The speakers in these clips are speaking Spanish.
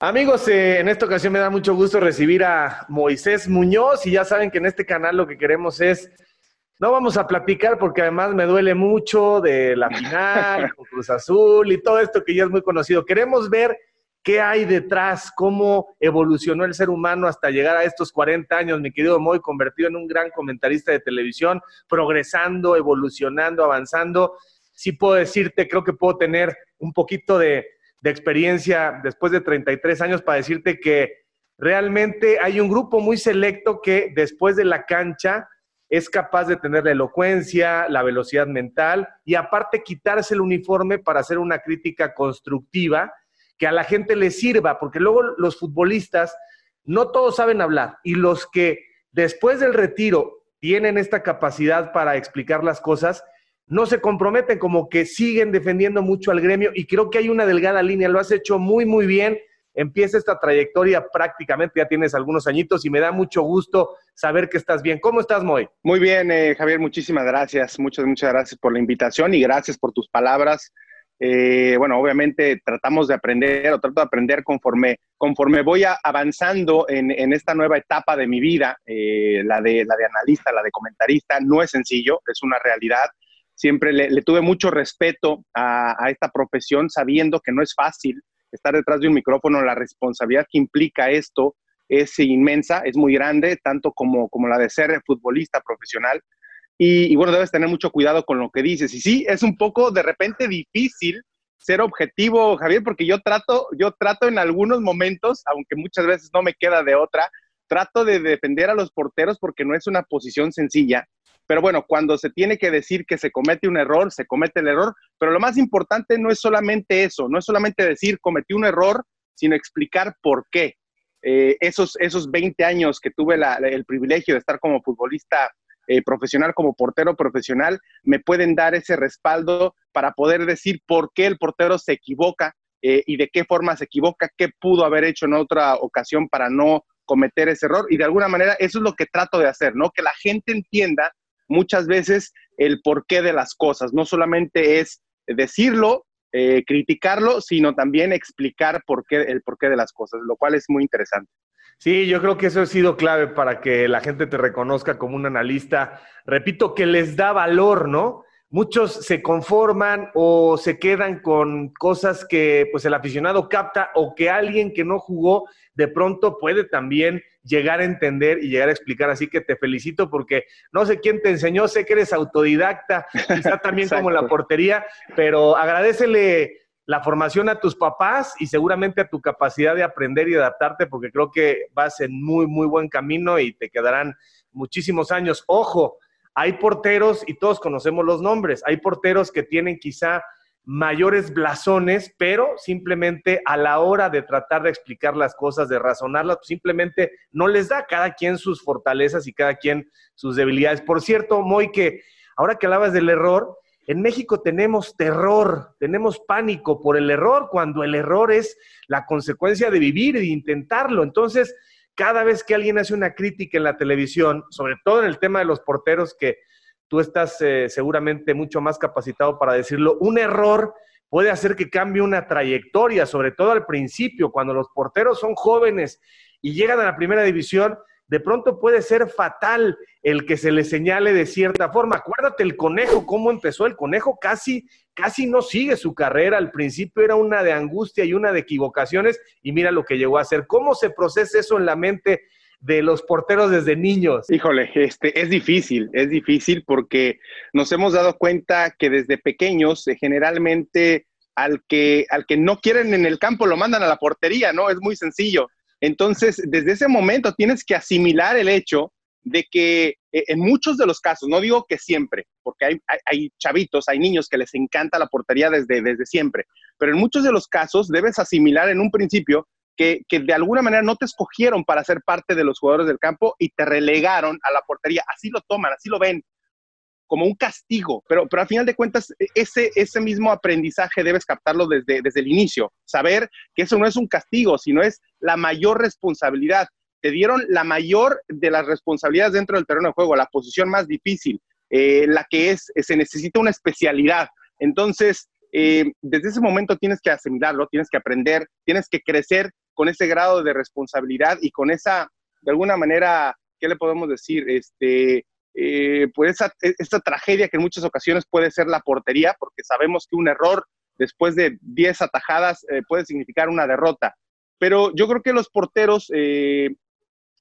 Amigos, eh, en esta ocasión me da mucho gusto recibir a Moisés Muñoz y ya saben que en este canal lo que queremos es, no vamos a platicar porque además me duele mucho de la final, con Cruz Azul y todo esto que ya es muy conocido. Queremos ver qué hay detrás, cómo evolucionó el ser humano hasta llegar a estos 40 años, mi querido Moy, convertido en un gran comentarista de televisión, progresando, evolucionando, avanzando. Sí puedo decirte, creo que puedo tener un poquito de de experiencia después de 33 años para decirte que realmente hay un grupo muy selecto que después de la cancha es capaz de tener la elocuencia, la velocidad mental y aparte quitarse el uniforme para hacer una crítica constructiva que a la gente le sirva, porque luego los futbolistas no todos saben hablar y los que después del retiro tienen esta capacidad para explicar las cosas, no se comprometen, como que siguen defendiendo mucho al gremio y creo que hay una delgada línea, lo has hecho muy, muy bien. Empieza esta trayectoria prácticamente, ya tienes algunos añitos y me da mucho gusto saber que estás bien. ¿Cómo estás, Moy? Muy bien, eh, Javier, muchísimas gracias. Muchas, muchas gracias por la invitación y gracias por tus palabras. Eh, bueno, obviamente tratamos de aprender o trato de aprender conforme, conforme voy avanzando en, esta nueva etapa de mi vida, eh, la, de, la de analista, la de comentarista. No es sencillo, es una realidad siempre le, tuve mucho respeto a, esta profesión, sabiendo que no es fácil estar detrás de un micrófono, la responsabilidad que implica esto es inmensa, es muy grande, tanto como, como la de ser futbolista profesional. Y, bueno, debes tener mucho cuidado con lo que dices. Y sí, es un poco de repente difícil ser objetivo, Javier, porque yo trato, yo trato en algunos momentos, aunque muchas veces no me queda de otra, trato de defender a los porteros porque no es una posición sencilla pero bueno, cuando se tiene que decir que se comete un error, se comete el error, pero lo más importante no es solamente eso, no es solamente decir cometí un error, sino explicar por qué. Eh, esos, esos 20 años que tuve el privilegio de estar como futbolista eh, profesional, como portero profesional, me pueden dar ese respaldo para poder decir por qué el portero se equivoca eh, y de qué forma se equivoca, qué pudo haber hecho en otra ocasión para no cometer ese error. Y de alguna manera eso es lo que trato de hacer, ¿no? Que la gente entienda muchas veces el porqué de las cosas. No solamente es decirlo, eh, criticarlo, sino también explicar por qué, el porqué de las cosas, lo cual es muy interesante. Sí, yo creo que eso ha sido clave para que la gente te reconozca como un analista. Repito, que les da valor, ¿no? Muchos se conforman o se quedan con cosas que pues el aficionado capta o que alguien que no jugó de pronto puede también llegar a entender y llegar a explicar. Así que te felicito porque no sé quién te enseñó, sé que eres autodidacta, quizá también como la portería, pero agradecele la formación a tus papás y seguramente a tu capacidad de aprender y adaptarte, porque creo que vas en muy, muy buen camino y te quedarán muchísimos años. Ojo, hay porteros, y todos conocemos los nombres, hay porteros que tienen quizá mayores blasones, pero simplemente a la hora de tratar de explicar las cosas, de razonarlas, pues simplemente no les da cada quien sus fortalezas y cada quien sus debilidades. Por cierto, Moy, que ahora que hablabas del error, en México tenemos terror, tenemos pánico por el error, cuando el error es la consecuencia de vivir y de intentarlo. Entonces, cada vez que alguien hace una crítica en la televisión, sobre todo en el tema de los porteros, que tú estás eh, seguramente mucho más capacitado para decirlo, un error puede hacer que cambie una trayectoria, sobre todo al principio, cuando los porteros son jóvenes y llegan a la primera división, de pronto puede ser fatal el que se le señale de cierta forma. Acuérdate el conejo, cómo empezó el conejo, casi, casi no sigue su carrera. Al principio era una de angustia y una de equivocaciones, y mira lo que llegó a ser. ¿Cómo se procesa eso en la mente de los porteros desde niños? Híjole, este, es difícil, es difícil porque nos hemos dado cuenta que desde pequeños eh, generalmente al que, al que no quieren en el campo lo mandan a la portería, ¿no? Es muy sencillo. Entonces, desde ese momento tienes que asimilar el hecho de que eh, en muchos de los casos, no digo que siempre, porque hay, chavitos, hay niños que les encanta la portería desde, desde siempre, pero en muchos de los casos debes asimilar en un principio que, de alguna manera no te escogieron para ser parte de los jugadores del campo y te relegaron a la portería. Así lo toman, así lo ven, como un castigo. Pero, pero al final de cuentas, e, ese, ese mismo aprendizaje debes captarlo desde, desde el inicio. Saber que eso no es un castigo, sino es la mayor responsabilidad. Te dieron la mayor de las responsabilidades dentro del terreno de juego, la posición más difícil, eh, la que es, se necesita una especialidad. Entonces, eh, desde ese momento tienes que asimilarlo, tienes que aprender, tienes que crecer con ese grado de responsabilidad y con esa, de alguna manera, ¿qué le podemos decir? Este, eh, pues esa, esta tragedia que en muchas ocasiones puede ser la portería, porque sabemos que un error después de 10 atajadas eh, puede significar una derrota. Pero yo creo que los porteros eh,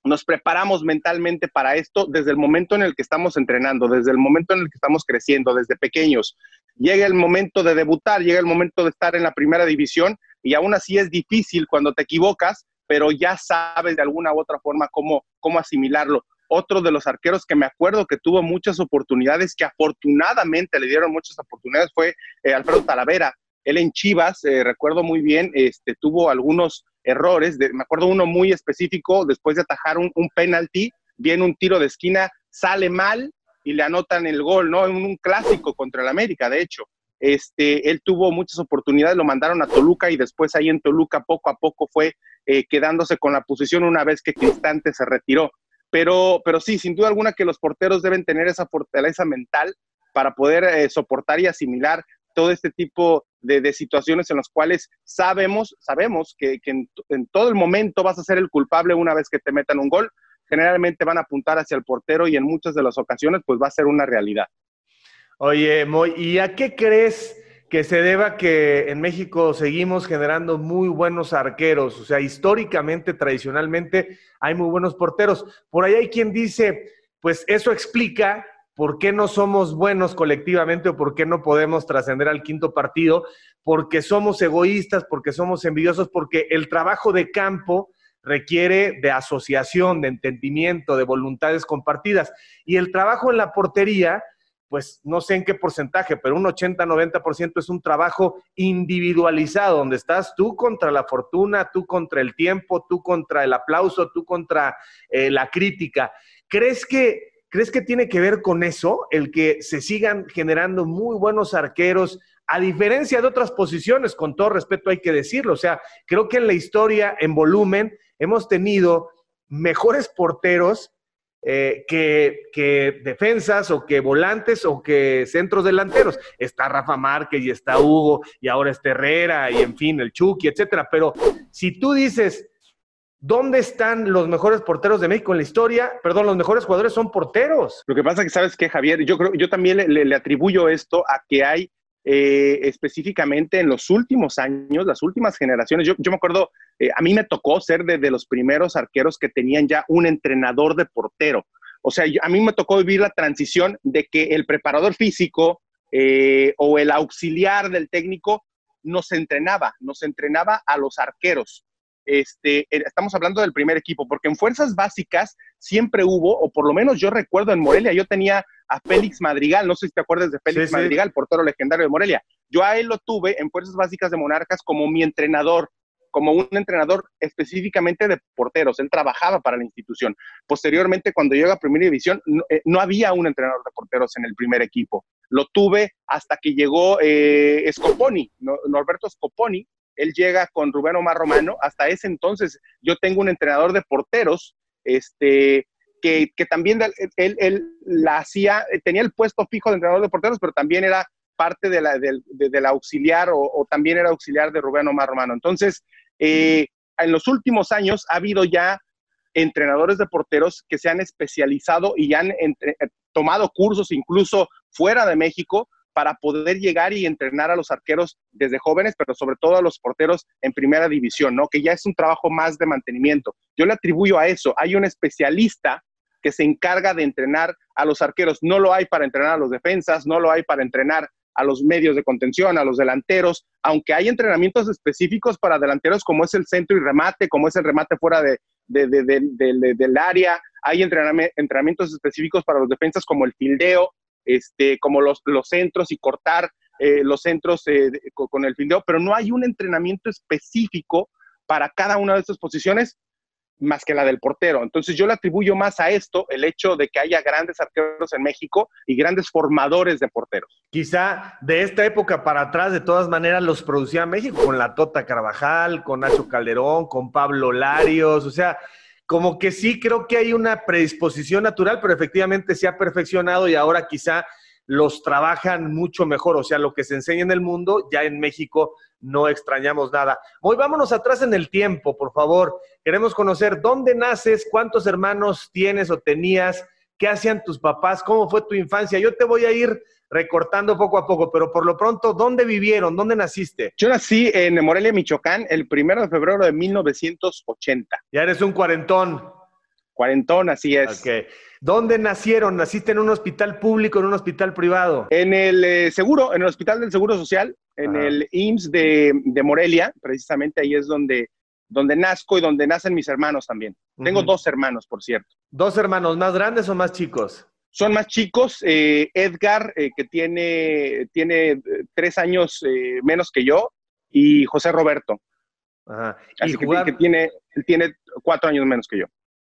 nos preparamos mentalmente para esto desde el momento en el que estamos entrenando, desde el momento en el que estamos creciendo, desde pequeños. Llega el momento de debutar, llega el momento de estar en la primera división y aún así es difícil cuando te equivocas, pero ya sabes de alguna u otra forma cómo, cómo asimilarlo. Otro de los arqueros que me acuerdo que tuvo muchas oportunidades, que afortunadamente le dieron muchas oportunidades, fue eh, Alfredo Talavera. Él en Chivas, eh, recuerdo muy bien, este, tuvo algunos errores. me acuerdo uno muy específico, después de atajar un, un penalti, viene un tiro de esquina, sale mal y le anotan el gol, ¿no? En un clásico contra el América, de hecho. Este, él tuvo muchas oportunidades, lo mandaron a Toluca y después ahí en Toluca poco a poco fue eh, quedándose con la posición una vez que Cristante se retiró. Pero, pero sí, sin duda alguna que los porteros deben tener esa fortaleza mental para poder eh, soportar y asimilar todo este tipo de, situaciones en las cuales sabemos, sabemos que, en, todo el momento vas a ser el culpable una vez que te metan un gol. Generalmente van a apuntar hacia el portero y en muchas de las ocasiones pues va a ser una realidad. Oye, Moy, ¿y a qué crees que se deba que en México seguimos generando muy buenos arqueros? O sea, históricamente, tradicionalmente, hay muy buenos porteros. Por ahí hay quien dice, pues eso explica ¿Por qué no somos buenos colectivamente o por qué no podemos trascender al quinto partido? Porque somos egoístas, porque somos envidiosos, porque el trabajo de campo requiere de asociación, de entendimiento, de voluntades compartidas. Y el trabajo en la portería, pues no sé en qué porcentaje, pero un 80-90% es un trabajo individualizado, donde estás tú contra la fortuna, tú contra el tiempo, tú contra el aplauso, tú contra eh, la crítica. ¿Crees que ¿Crees que tiene que ver con eso, el que se sigan generando muy buenos arqueros, a diferencia de otras posiciones, con todo respeto hay que decirlo? O sea, creo que en la historia, en volumen, hemos tenido mejores porteros eh, que, defensas o que volantes o que centros delanteros. Está Rafa Márquez y está Hugo y ahora está Herrera y en fin, el Chucky, etcétera. Pero si tú dices, ¿Dónde están los mejores porteros de México en la historia? Perdón, los mejores jugadores son porteros. Lo que pasa es que, ¿sabes qué, Javier? Yo creo, yo también le, atribuyo esto a que hay eh, específicamente en los últimos años, las últimas generaciones. Yo, me acuerdo, eh, a mí me tocó ser de, los primeros arqueros que tenían ya un entrenador de portero. O sea, a mí me tocó vivir la transición de que el preparador físico eh, o el auxiliar del técnico nos entrenaba, nos entrenaba a los arqueros este, eh, estamos hablando del primer equipo, porque en fuerzas básicas siempre hubo, o por lo menos yo recuerdo en Morelia, yo tenía a Félix Madrigal, no sé si te acuerdas de Félix Madrigal, portero legendario de Morelia. Yo a él lo tuve en fuerzas básicas de Monarcas como mi entrenador, como un entrenador específicamente de porteros. Él trabajaba para la institución. Posteriormente, cuando llega a Primera División, no, eh, había un entrenador de porteros en el primer equipo. Lo tuve hasta que llegó eh, Scoponi, Norberto Scoponi, él llega con Rubén Omar Romano. Hasta ese entonces yo tengo un entrenador de porteros, este, que, también él, él, la hacía, tenía el puesto fijo de entrenador de porteros, pero también era parte de la, del auxiliar o, también era auxiliar de Rubén Omar Romano. Entonces, eh, en los últimos años ha habido ya entrenadores de porteros que se han especializado y han tomado cursos incluso fuera de México para poder llegar y entrenar a los arqueros desde jóvenes, pero sobre todo a los porteros en primera división, ¿no? Que ya es un trabajo más de mantenimiento. Yo le atribuyo a eso. Hay un especialista que se encarga de entrenar a los arqueros. No lo hay para entrenar a los defensas, no lo hay para entrenar a los medios de contención, a los delanteros, aunque hay entrenamientos específicos para delanteros como es el centro y remate, como es el remate fuera de, del área, hay entrenamientos específicos para los defensas como el fildeo, este, como los, los centros y cortar eh, los centros eh, con, el fildeo, pero no hay un entrenamiento específico para cada una de estas posiciones más que la del portero. Entonces yo le atribuyo más a esto el hecho de que haya grandes arqueros en México y grandes formadores de porteros. Quizá de esta época para atrás, de todas maneras, los producía México con la Tota Carvajal, con Nacho Calderón, con Pablo Larios, o sea, como que sí creo que hay una predisposición natural, pero efectivamente se ha perfeccionado y ahora quizá los trabajan mucho mejor. O sea, lo que se enseña en el mundo, ya en México no extrañamos nada. Hoy vámonos atrás en el tiempo, por favor. Queremos conocer dónde naces, cuántos hermanos tienes o tenías, qué hacían tus papás, cómo fue tu infancia. Yo te voy a ir recortando poco a poco, pero por lo pronto, ¿dónde vivieron? ¿Dónde naciste? Yo nací en Morelia, Michoacán, el primero de febrero de 1980. Ya eres un cuarentón. Cuarentón, así es. Ok. ¿Dónde nacieron? ¿Naciste en un hospital público, en un hospital privado? En el eh, seguro, en el Hospital del Seguro Social, en el IMSS de, Morelia, precisamente ahí es donde, donde nazco y donde nacen mis hermanos también. Tengo dos hermanos, por cierto. ¿Dos hermanos más grandes o más chicos? Son más chicos. Eh, Edgar, eh, que tiene, tiene tres años menos que yo, y José Roberto. Ajá. Así que, que, tiene, tiene cuatro años menos que yo.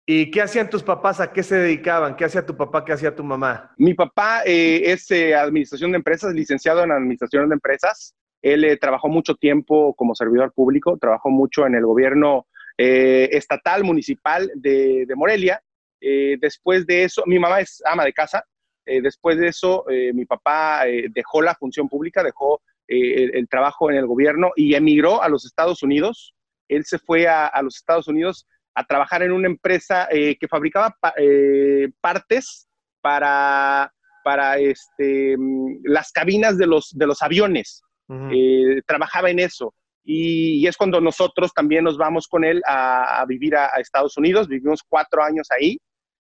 ¿Y qué hacían tus papás? ¿A qué se dedicaban? ¿Qué hacía tu papá? ¿Qué hacía tu mamá? Mi papá eh, es eh, administración de empresas, licenciado en administración de empresas. Él eh, trabajó mucho tiempo como servidor público, trabajó mucho en el gobierno estatal, municipal de, Morelia. después de eso, mi mamá es ama de casa. después de eso, mi papá dejó la función pública, dejó el, trabajo en el gobierno y emigró a los Estados Unidos. Él se fue a, los Estados Unidos a trabajar en una empresa eh, que fabricaba eh, partes para, para este, mm, las cabinas de los, de los aviones. Eh, trabajaba en eso. Y, es cuando nosotros también nos vamos con él a, vivir a, Estados Unidos. Vivimos cuatro años ahí.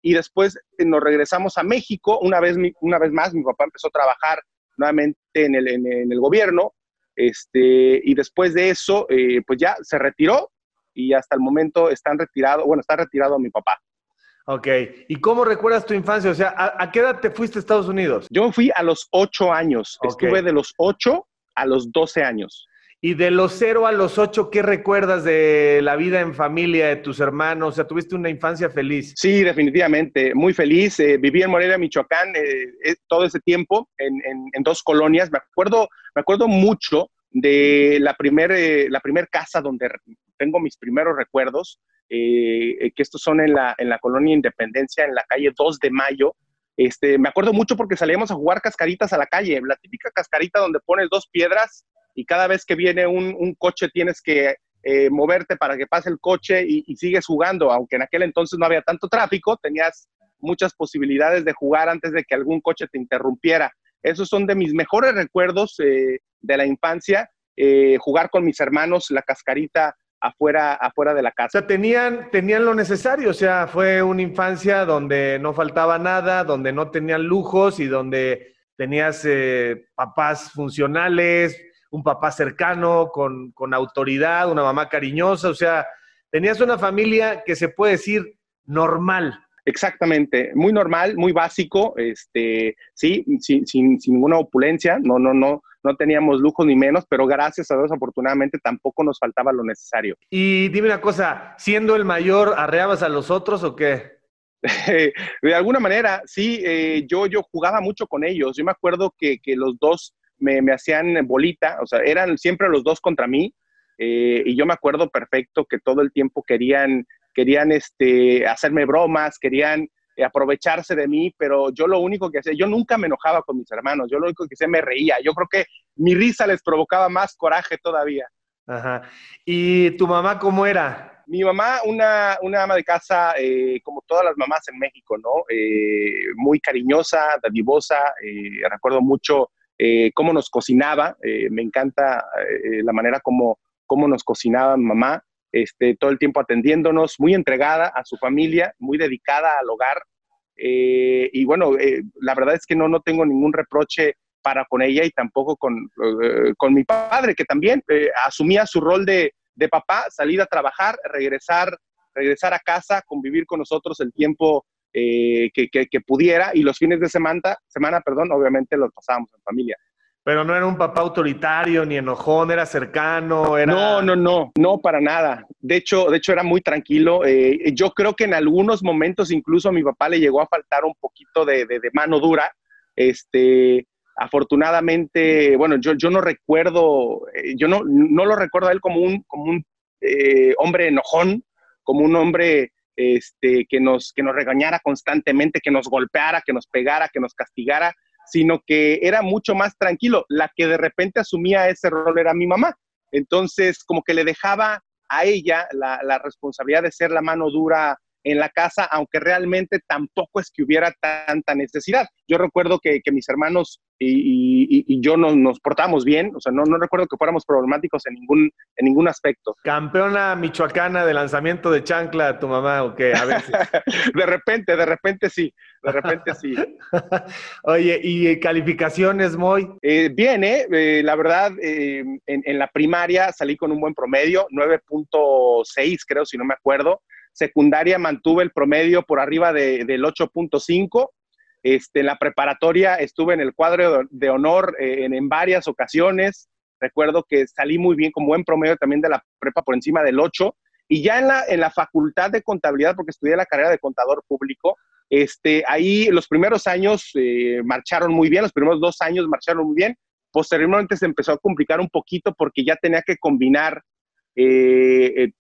Y después nos regresamos a México. Una vez, una vez más, mi papá empezó a trabajar nuevamente en el, en, el gobierno. Este, y después de eso, pues ya se retiró y hasta el momento están retirados, bueno, está retirado mi papá. Ok, ¿y cómo recuerdas tu infancia? O sea, ¿a, qué edad te fuiste a Estados Unidos? Yo fui a los ocho años, estuve de los ocho a los doce años. Y de los cero a los ocho, ¿qué recuerdas de la vida en familia, de tus hermanos? O sea, ¿tuviste una infancia feliz? Sí, definitivamente, muy feliz. Eh, viví en Morelia, Michoacán, eh, eh, todo ese tiempo, en, en, dos colonias. Me acuerdo, me acuerdo mucho de la primera la primer casa donde tengo mis primeros recuerdos, eh, que estos son en la, en la colonia Independencia, en la calle 2 de Mayo. Este, me acuerdo mucho porque salíamos a jugar cascaritas a la calle, la típica cascarita donde pones dos piedras y cada vez que viene un, coche tienes que eh, moverte para que pase el coche y, sigues jugando, aunque en aquel entonces no había tanto tráfico, tenías muchas posibilidades de jugar antes de que algún coche te interrumpiera. Esos son de mis mejores recuerdos eh, de la infancia, jugar con mis hermanos la cascarita afuera, afuera de la casa. O sea, tenían, tenían lo necesario, o sea, fue una infancia donde no faltaba nada, donde no tenían lujos y donde tenías eh, papás funcionales, un papá cercano, con, con autoridad, una mamá cariñosa, o sea, tenías una familia que se puede decir normal. Exactamente, muy normal, muy básico, este, sí, sin, sin, sin ninguna opulencia, no, no, no, no teníamos lujo ni menos, pero gracias a Dios, afortunadamente, tampoco nos faltaba lo necesario. Y dime una cosa, siendo el mayor, ¿arreabas a los otros o qué? de alguna manera, sí, eh, yo, yo jugaba mucho con ellos. Yo me acuerdo que, los dos me, hacían bolita, o sea, eran siempre los dos contra mí. Eh, y yo me acuerdo perfecto que todo el tiempo querían, querían este, hacerme bromas, querían eh, aprovecharse de mí, pero yo lo único que hacía, yo nunca me enojaba con mis hermanos, yo lo único que hacía me reía. Yo creo que mi risa les provocaba más coraje todavía. Ajá. ¿Y tu mamá cómo era? Mi mamá, una, una ama de casa, eh, como todas las mamás en México, ¿no? Eh, muy cariñosa, dadivosa. recuerdo mucho cómo nos cocinaba. me encanta la manera como, como nos cocinaba mi mamá. Este, todo el tiempo atendiéndonos, muy entregada a su familia, muy dedicada al hogar. Eh, y bueno, eh, la verdad es que no, no tengo ningún reproche para con ella y tampoco con, eh, con mi padre, que también asumía su rol de, de, papá, salir a trabajar, regresar, regresar a casa, convivir con nosotros el tiempo que, que, que, pudiera y los fines de semana, semana perdón, obviamente los pasábamos en familia. Pero no era un papá autoritario ni enojón, era cercano, era... No, no, no, no, para nada. De hecho, de hecho era muy tranquilo. Eh, yo creo que en algunos momentos incluso a mi papá le llegó a faltar un poquito de, mano dura. Este, afortunadamente, bueno, yo, yo no recuerdo, eh, yo no, no lo recuerdo a él como un, como un eh, hombre enojón, como un hombre este, que, nos, que nos regañara constantemente, que nos golpeara, que nos pegara, que nos castigara sino que era mucho más tranquilo. La que de repente asumía ese rol era mi mamá. Entonces, como que le dejaba a ella la, la responsabilidad de ser la mano dura en la casa, aunque realmente tampoco es que hubiera tanta necesidad. Yo recuerdo que, mis hermanos y, yo nos, nos, portamos bien, o sea, no, no recuerdo que fuéramos problemáticos en ningún, en ningún aspecto. Campeona michoacana de lanzamiento de chancla, tu mamá, o qué, a veces. de repente, de repente sí, de repente sí. Oye, ¿y calificaciones, Moy? Eh, bien, ¿eh? eh la verdad, eh, en, en la primaria salí con un buen promedio, 9.6 creo, si no me acuerdo secundaria mantuve el promedio por arriba de, del 8.5. Este, en la preparatoria estuve en el cuadro de honor eh, en, varias ocasiones. Recuerdo que salí muy bien, con buen promedio también de la prepa por encima del 8. Y ya en la, en la facultad de contabilidad, porque estudié la carrera de contador público, este, ahí los primeros años eh, marcharon muy bien, los primeros dos años marcharon muy bien. Posteriormente se empezó a complicar un poquito porque ya tenía que combinar eh,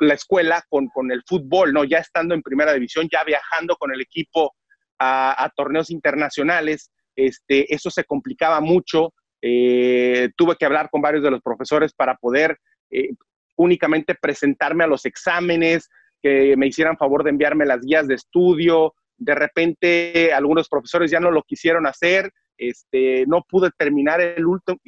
la escuela con, con, el fútbol, ¿no? Ya estando en primera división, ya viajando con el equipo a, torneos internacionales, este, eso se complicaba mucho. Eh, tuve que hablar con varios de los profesores para poder eh, únicamente presentarme a los exámenes, que me hicieran favor de enviarme las guías de estudio. De repente, algunos profesores ya no lo quisieron hacer. Este, no pude terminar el,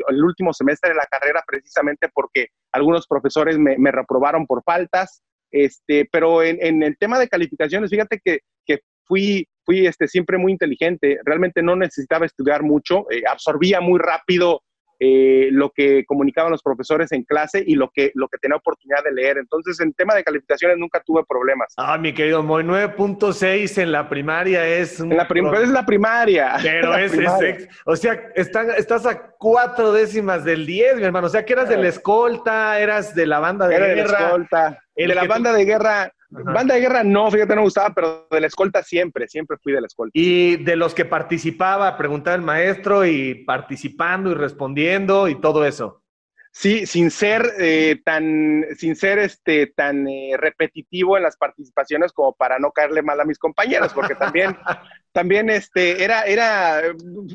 el último semestre de la carrera precisamente porque algunos profesores me, reprobaron por faltas, este, pero en, el tema de calificaciones, fíjate que, fui, fui este, siempre muy inteligente, realmente no necesitaba estudiar mucho, eh, absorbía muy rápido eh, lo que comunicaban los profesores en clase y lo que, lo que tenía oportunidad de leer. Entonces, en tema de calificaciones nunca tuve problemas. Ah, mi querido Moy, 9.6 en la primaria es... En la es la primaria. Pero es, o sea, estás a cuatro décimas del 10, mi hermano. O sea, que eras de la escolta, eras de la banda de Era guerra. de la escolta. de la banda de guerra Banda de guerra no, fíjate, no me gustaba, pero de la escolta siempre, siempre fui de la escolta. Y de los que participaba, preguntaba el maestro y participando y respondiendo y todo eso. Sí, sin ser eh, tan, sin ser este, tan eh, repetitivo en las participaciones como para no caerle mal a mis compañeros, porque también, también este, era, era,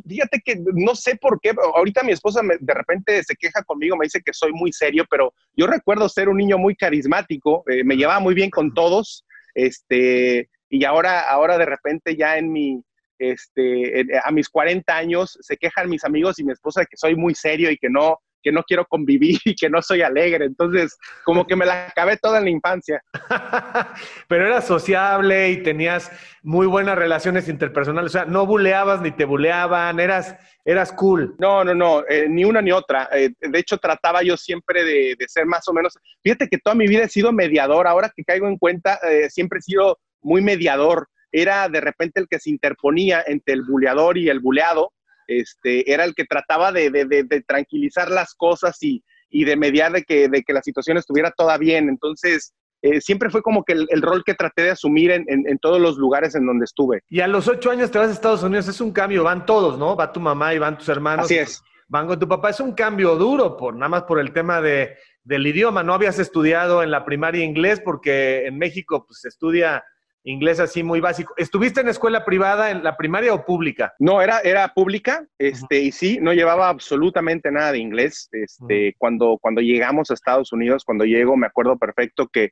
fíjate que no sé por qué, ahorita mi esposa de repente se queja conmigo, me dice que soy muy serio, pero yo recuerdo ser un niño muy carismático, eh, me llevaba muy bien con todos, este, y ahora, ahora de repente ya en mi, este, a mis 40 años se quejan mis amigos y mi esposa que soy muy serio y que no, que no quiero convivir y que no soy alegre. Entonces, como que me la acabé toda en la infancia. Pero eras sociable y tenías muy buenas relaciones interpersonales. O sea, no buleabas ni te buleaban, eras, eras cool. No, no, no, eh, ni una ni otra. Eh, de hecho, trataba yo siempre de, ser más o menos. Fíjate que toda mi vida he sido mediador. Ahora que caigo en cuenta, eh, siempre he sido muy mediador. Era de repente el que se interponía entre el buleador y el buleado este, era el que trataba de, tranquilizar las cosas y, de mediar de que, de que la situación estuviera toda bien. Entonces, eh, siempre fue como que el, rol que traté de asumir en, todos los lugares en donde estuve. Y a los ocho años te vas a Estados Unidos, es un cambio, van todos, ¿no? Va tu mamá y van tus hermanos. Así es. Van con tu papá, es un cambio duro, por, nada más por el tema de, del idioma. No habías estudiado en la primaria inglés porque en México pues, se estudia inglés así muy básico. ¿Estuviste en escuela privada, en la primaria o pública? No, era, era pública, este, y sí, no llevaba absolutamente nada de inglés. Este, cuando, cuando llegamos a Estados Unidos, cuando llego, me acuerdo perfecto que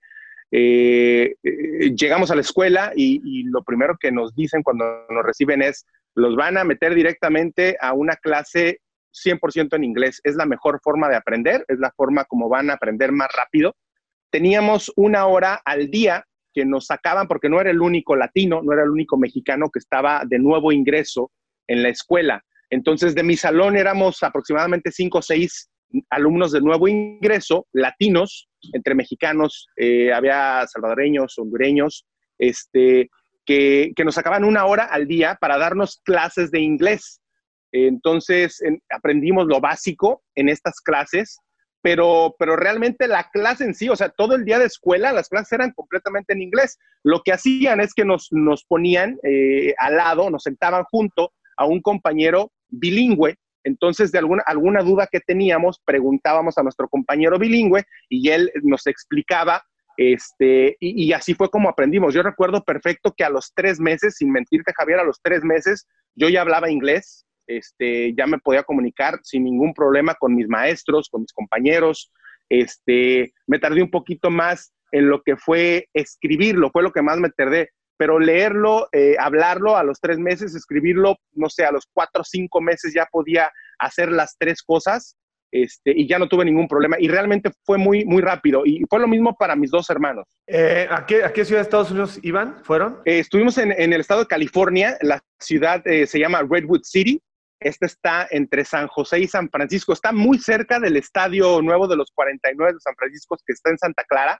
eh, eh, llegamos a la escuela y, y, lo primero que nos dicen cuando nos reciben es, los van a meter directamente a una clase 100% en inglés. Es la mejor forma de aprender, es la forma como van a aprender más rápido. Teníamos una hora al día que nos sacaban, porque no era el único latino, no era el único mexicano que estaba de nuevo ingreso en la escuela. Entonces, de mi salón éramos aproximadamente cinco o seis alumnos de nuevo ingreso, latinos, entre mexicanos, eh, había salvadoreños, hondureños, este, que, nos sacaban una hora al día para darnos clases de inglés. Entonces, aprendimos lo básico en estas clases pero, pero realmente la clase en sí, o sea, todo el día de escuela, las clases eran completamente en inglés. Lo que hacían es que nos, nos ponían eh, al lado, nos sentaban junto a un compañero bilingüe. Entonces, de alguna, alguna duda que teníamos, preguntábamos a nuestro compañero bilingüe y él nos explicaba este, y, y, así fue como aprendimos. Yo recuerdo perfecto que a los tres meses, sin mentirte Javier, a los tres meses yo ya hablaba inglés, este, ya me podía comunicar sin ningún problema con mis maestros, con mis compañeros. Este, me tardé un poquito más en lo que fue escribirlo, fue lo que más me tardé, pero leerlo, eh, hablarlo a los tres meses, escribirlo, no sé, a los cuatro o cinco meses ya podía hacer las tres cosas este, y ya no tuve ningún problema. Y realmente fue muy, muy rápido. Y fue lo mismo para mis dos hermanos. Eh, ¿a, qué, ciudad de Estados Unidos iban? ¿Fueron? Eh, estuvimos en, el estado de California. La ciudad se llama Redwood City. Esta está entre San José y San Francisco. Está muy cerca del estadio nuevo de los 49 de San Francisco, que está en Santa Clara.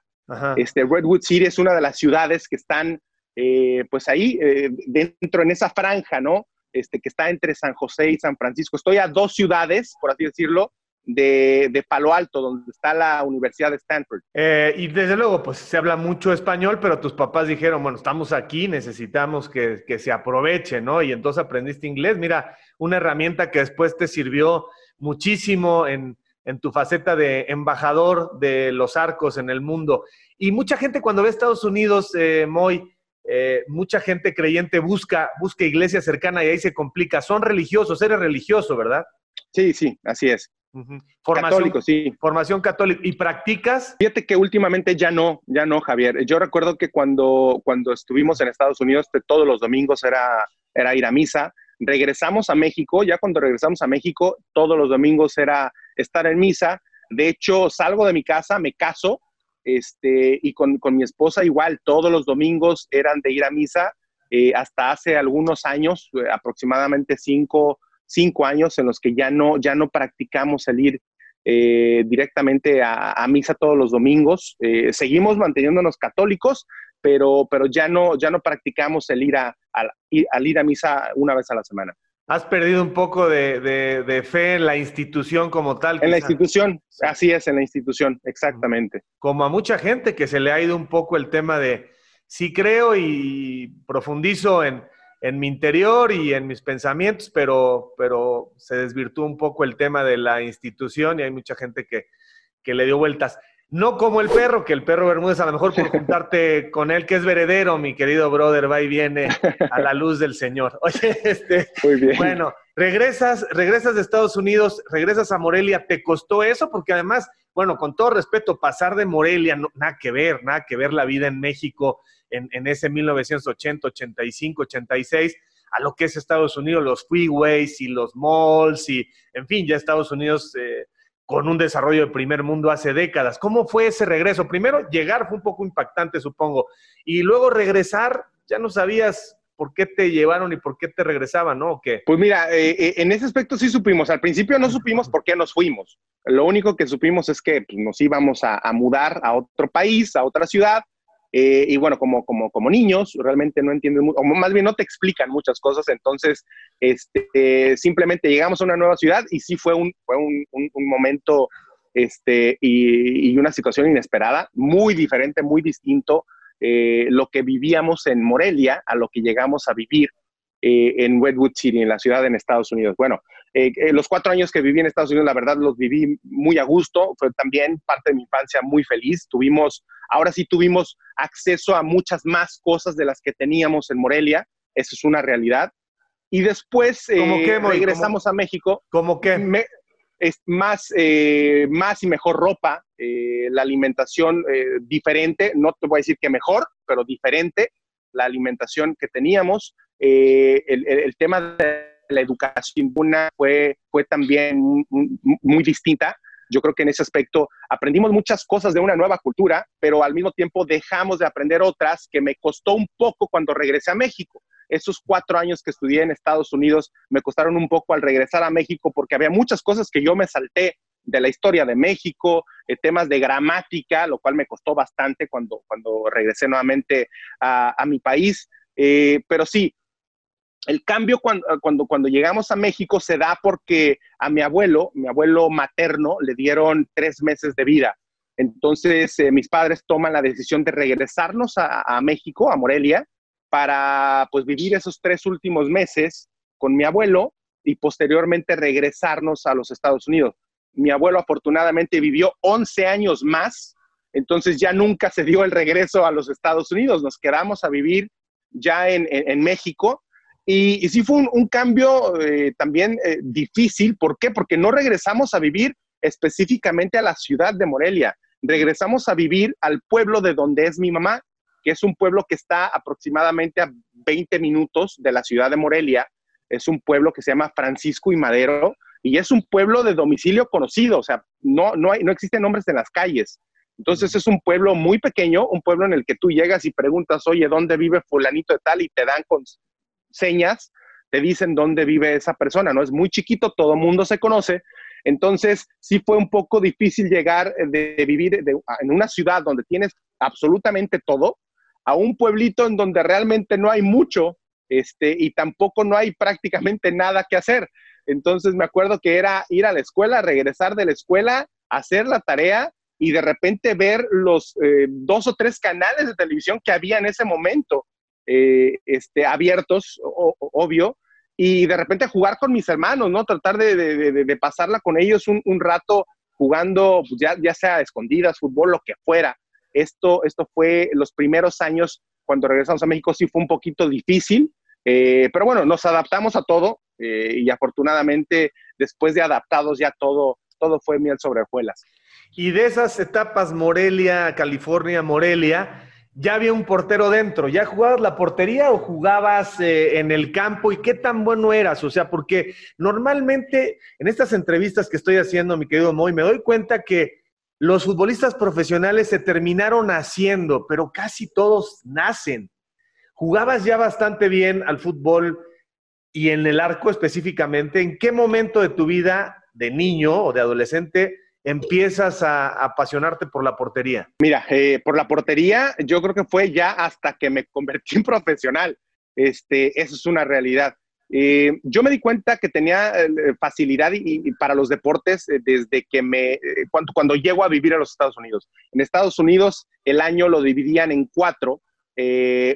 Este, Redwood City es una de las ciudades que están, eh, pues ahí, eh, dentro, en esa franja, ¿no? Este, que está entre San José y San Francisco. Estoy a dos ciudades, por así decirlo, de, de, Palo Alto, donde está la Universidad de Stanford. Eh, y desde luego, pues se habla mucho español, pero tus papás dijeron, bueno, estamos aquí, necesitamos que, que, se aproveche, ¿no? Y entonces aprendiste inglés. Mira, una herramienta que después te sirvió muchísimo en, en tu faceta de embajador de los arcos en el mundo. Y mucha gente cuando ve Estados Unidos, eh, Moy, eh, mucha gente creyente busca, busca iglesia cercana y ahí se complica. Son religiosos, eres religioso, ¿verdad? Sí, sí, así es. Formación, católico, sí. Formación católica. ¿Y practicas? Fíjate que últimamente ya no, ya no, Javier. Yo recuerdo que cuando, cuando estuvimos en Estados Unidos, todos los domingos era, era ir a misa. Regresamos a México, ya cuando regresamos a México, todos los domingos era estar en misa. De hecho, salgo de mi casa, me caso, este, y con, con mi esposa igual, todos los domingos eran de ir a misa. Eh, hasta hace algunos años, eh, aproximadamente cinco, cinco años en los que ya no, ya no practicamos el ir eh, directamente a, misa todos los domingos. Eh, seguimos manteniéndonos católicos, pero, pero ya, no, ya no practicamos el ir a, ir a misa una vez a la semana. Has perdido un poco de, fe en la institución como tal. En la institución, así es, en la institución, exactamente. Como a mucha gente que se le ha ido un poco el tema de, sí creo y profundizo en, en mi interior y en mis pensamientos, pero, pero se desvirtuó un poco el tema de la institución y hay mucha gente que, que le dio vueltas. No como el perro, que el perro Bermúdez, a lo mejor por juntarte con él, que es veredero, mi querido brother, va y viene a la luz del Señor. Oye, este, Muy bien. bueno, regresas, regresas de Estados Unidos, regresas a Morelia, ¿te costó eso? Porque además, bueno, con todo respeto, pasar de Morelia, nada que ver, nada que ver la vida en México en, ese 1980, 85, 86 a lo que es Estados Unidos, los freeways y los malls y, en fin, ya Estados Unidos eh, con un desarrollo de primer mundo hace décadas. ¿Cómo fue ese regreso? Primero, llegar fue un poco impactante, supongo, y luego regresar, ya no sabías por qué te llevaron y por qué te regresaban, ¿no? Pues mira, eh, eh, en ese aspecto sí supimos. Al principio no supimos por qué nos fuimos. Lo único que supimos es que pues, nos íbamos a mudar a otro país, a otra ciudad, eh, y bueno, como, como, como niños, realmente no entienden, o más bien no te explican muchas cosas, entonces este, simplemente llegamos a una nueva ciudad y sí fue un, fue un, un, momento este, y, una situación inesperada, muy diferente, muy distinto, eh, lo que vivíamos en Morelia a lo que llegamos a vivir eh, en Redwood City, en la ciudad en Estados Unidos. Bueno, eh, eh, los cuatro años que viví en Estados Unidos, la verdad, los viví muy a gusto. Fue también parte de mi infancia muy feliz. Tuvimos, ahora sí tuvimos acceso a muchas más cosas de las que teníamos en Morelia. Eso es una realidad. Y después regresamos a México. ¿Cómo qué? es más, más y mejor ropa, la alimentación diferente, no te voy a decir que mejor, pero diferente, la alimentación que teníamos, eh, el, tema de la educación fue, fue también muy, distinta. Yo creo que en ese aspecto aprendimos muchas cosas de una nueva cultura, pero al mismo tiempo dejamos de aprender otras que me costó un poco cuando regresé a México. Esos cuatro años que estudié en Estados Unidos me costaron un poco al regresar a México porque había muchas cosas que yo me salté de la historia de México, eh, temas de gramática, lo cual me costó bastante cuando, cuando regresé nuevamente a, mi país. Eh, pero sí, el cambio cuando, cuando, cuando, llegamos a México se da porque a mi abuelo, mi abuelo materno, le dieron tres meses de vida. Entonces, eh, mis padres toman la decisión de regresarnos a, México, a Morelia, para pues vivir esos tres últimos meses con mi abuelo y posteriormente regresarnos a los Estados Unidos. Mi abuelo afortunadamente vivió 11 años más, entonces ya nunca se dio el regreso a los Estados Unidos. Nos quedamos a vivir ya en, en México Y, sí fue un, cambio eh, también eh, difícil. ¿Por qué? Porque no regresamos a vivir específicamente a la ciudad de Morelia. Regresamos a vivir al pueblo de donde es mi mamá, que es un pueblo que está aproximadamente a 20 minutos de la ciudad de Morelia. Es un pueblo que se llama Francisco y Madero y es un pueblo de domicilio conocido, o sea, no, no, hay, no existen nombres en las calles. Entonces es un pueblo muy pequeño, un pueblo en el que tú llegas y preguntas, oye, ¿dónde vive fulanito de tal? Y te dan con señas, te dicen dónde vive esa persona, ¿no? Es muy chiquito, todo el mundo se conoce. Entonces sí fue un poco difícil llegar de, vivir en una ciudad donde tienes absolutamente todo a un pueblito en donde realmente no hay mucho este, y tampoco no hay prácticamente nada que hacer. Entonces me acuerdo que era ir a la escuela, regresar de la escuela, hacer la tarea y de repente ver los eh, dos o tres canales de televisión que había en ese momento eh, este, abiertos, obvio, y de repente jugar con mis hermanos, ¿no? Tratar de, pasarla con ellos un, rato jugando, pues, ya, ya sea escondidas, fútbol, lo que fuera. Esto, esto fue los primeros años cuando regresamos a México, sí fue un poquito difícil, eh, pero bueno, nos adaptamos a todo y afortunadamente después de adaptados ya todo, todo fue miel sobre hojuelas. Y de esas etapas Morelia, California, Morelia, ya había un portero dentro. ¿Ya jugabas la portería o jugabas eh, en el campo? ¿Y qué tan bueno eras? O sea, porque normalmente en estas entrevistas que estoy haciendo, mi querido Moy, me doy cuenta que los futbolistas profesionales se terminaron haciendo, pero casi todos nacen. Jugabas ya bastante bien al fútbol y en el arco específicamente. ¿En qué momento de tu vida de niño o de adolescente empiezas a, apasionarte por la portería? Mira, eh, por la portería yo creo que fue ya hasta que me convertí en profesional. Este, eso es una realidad. Eh, yo me di cuenta que tenía eh, facilidad y, para los deportes desde que me, cuando, cuando llego a vivir a los Estados Unidos. En Estados Unidos el año lo dividían en cuatro,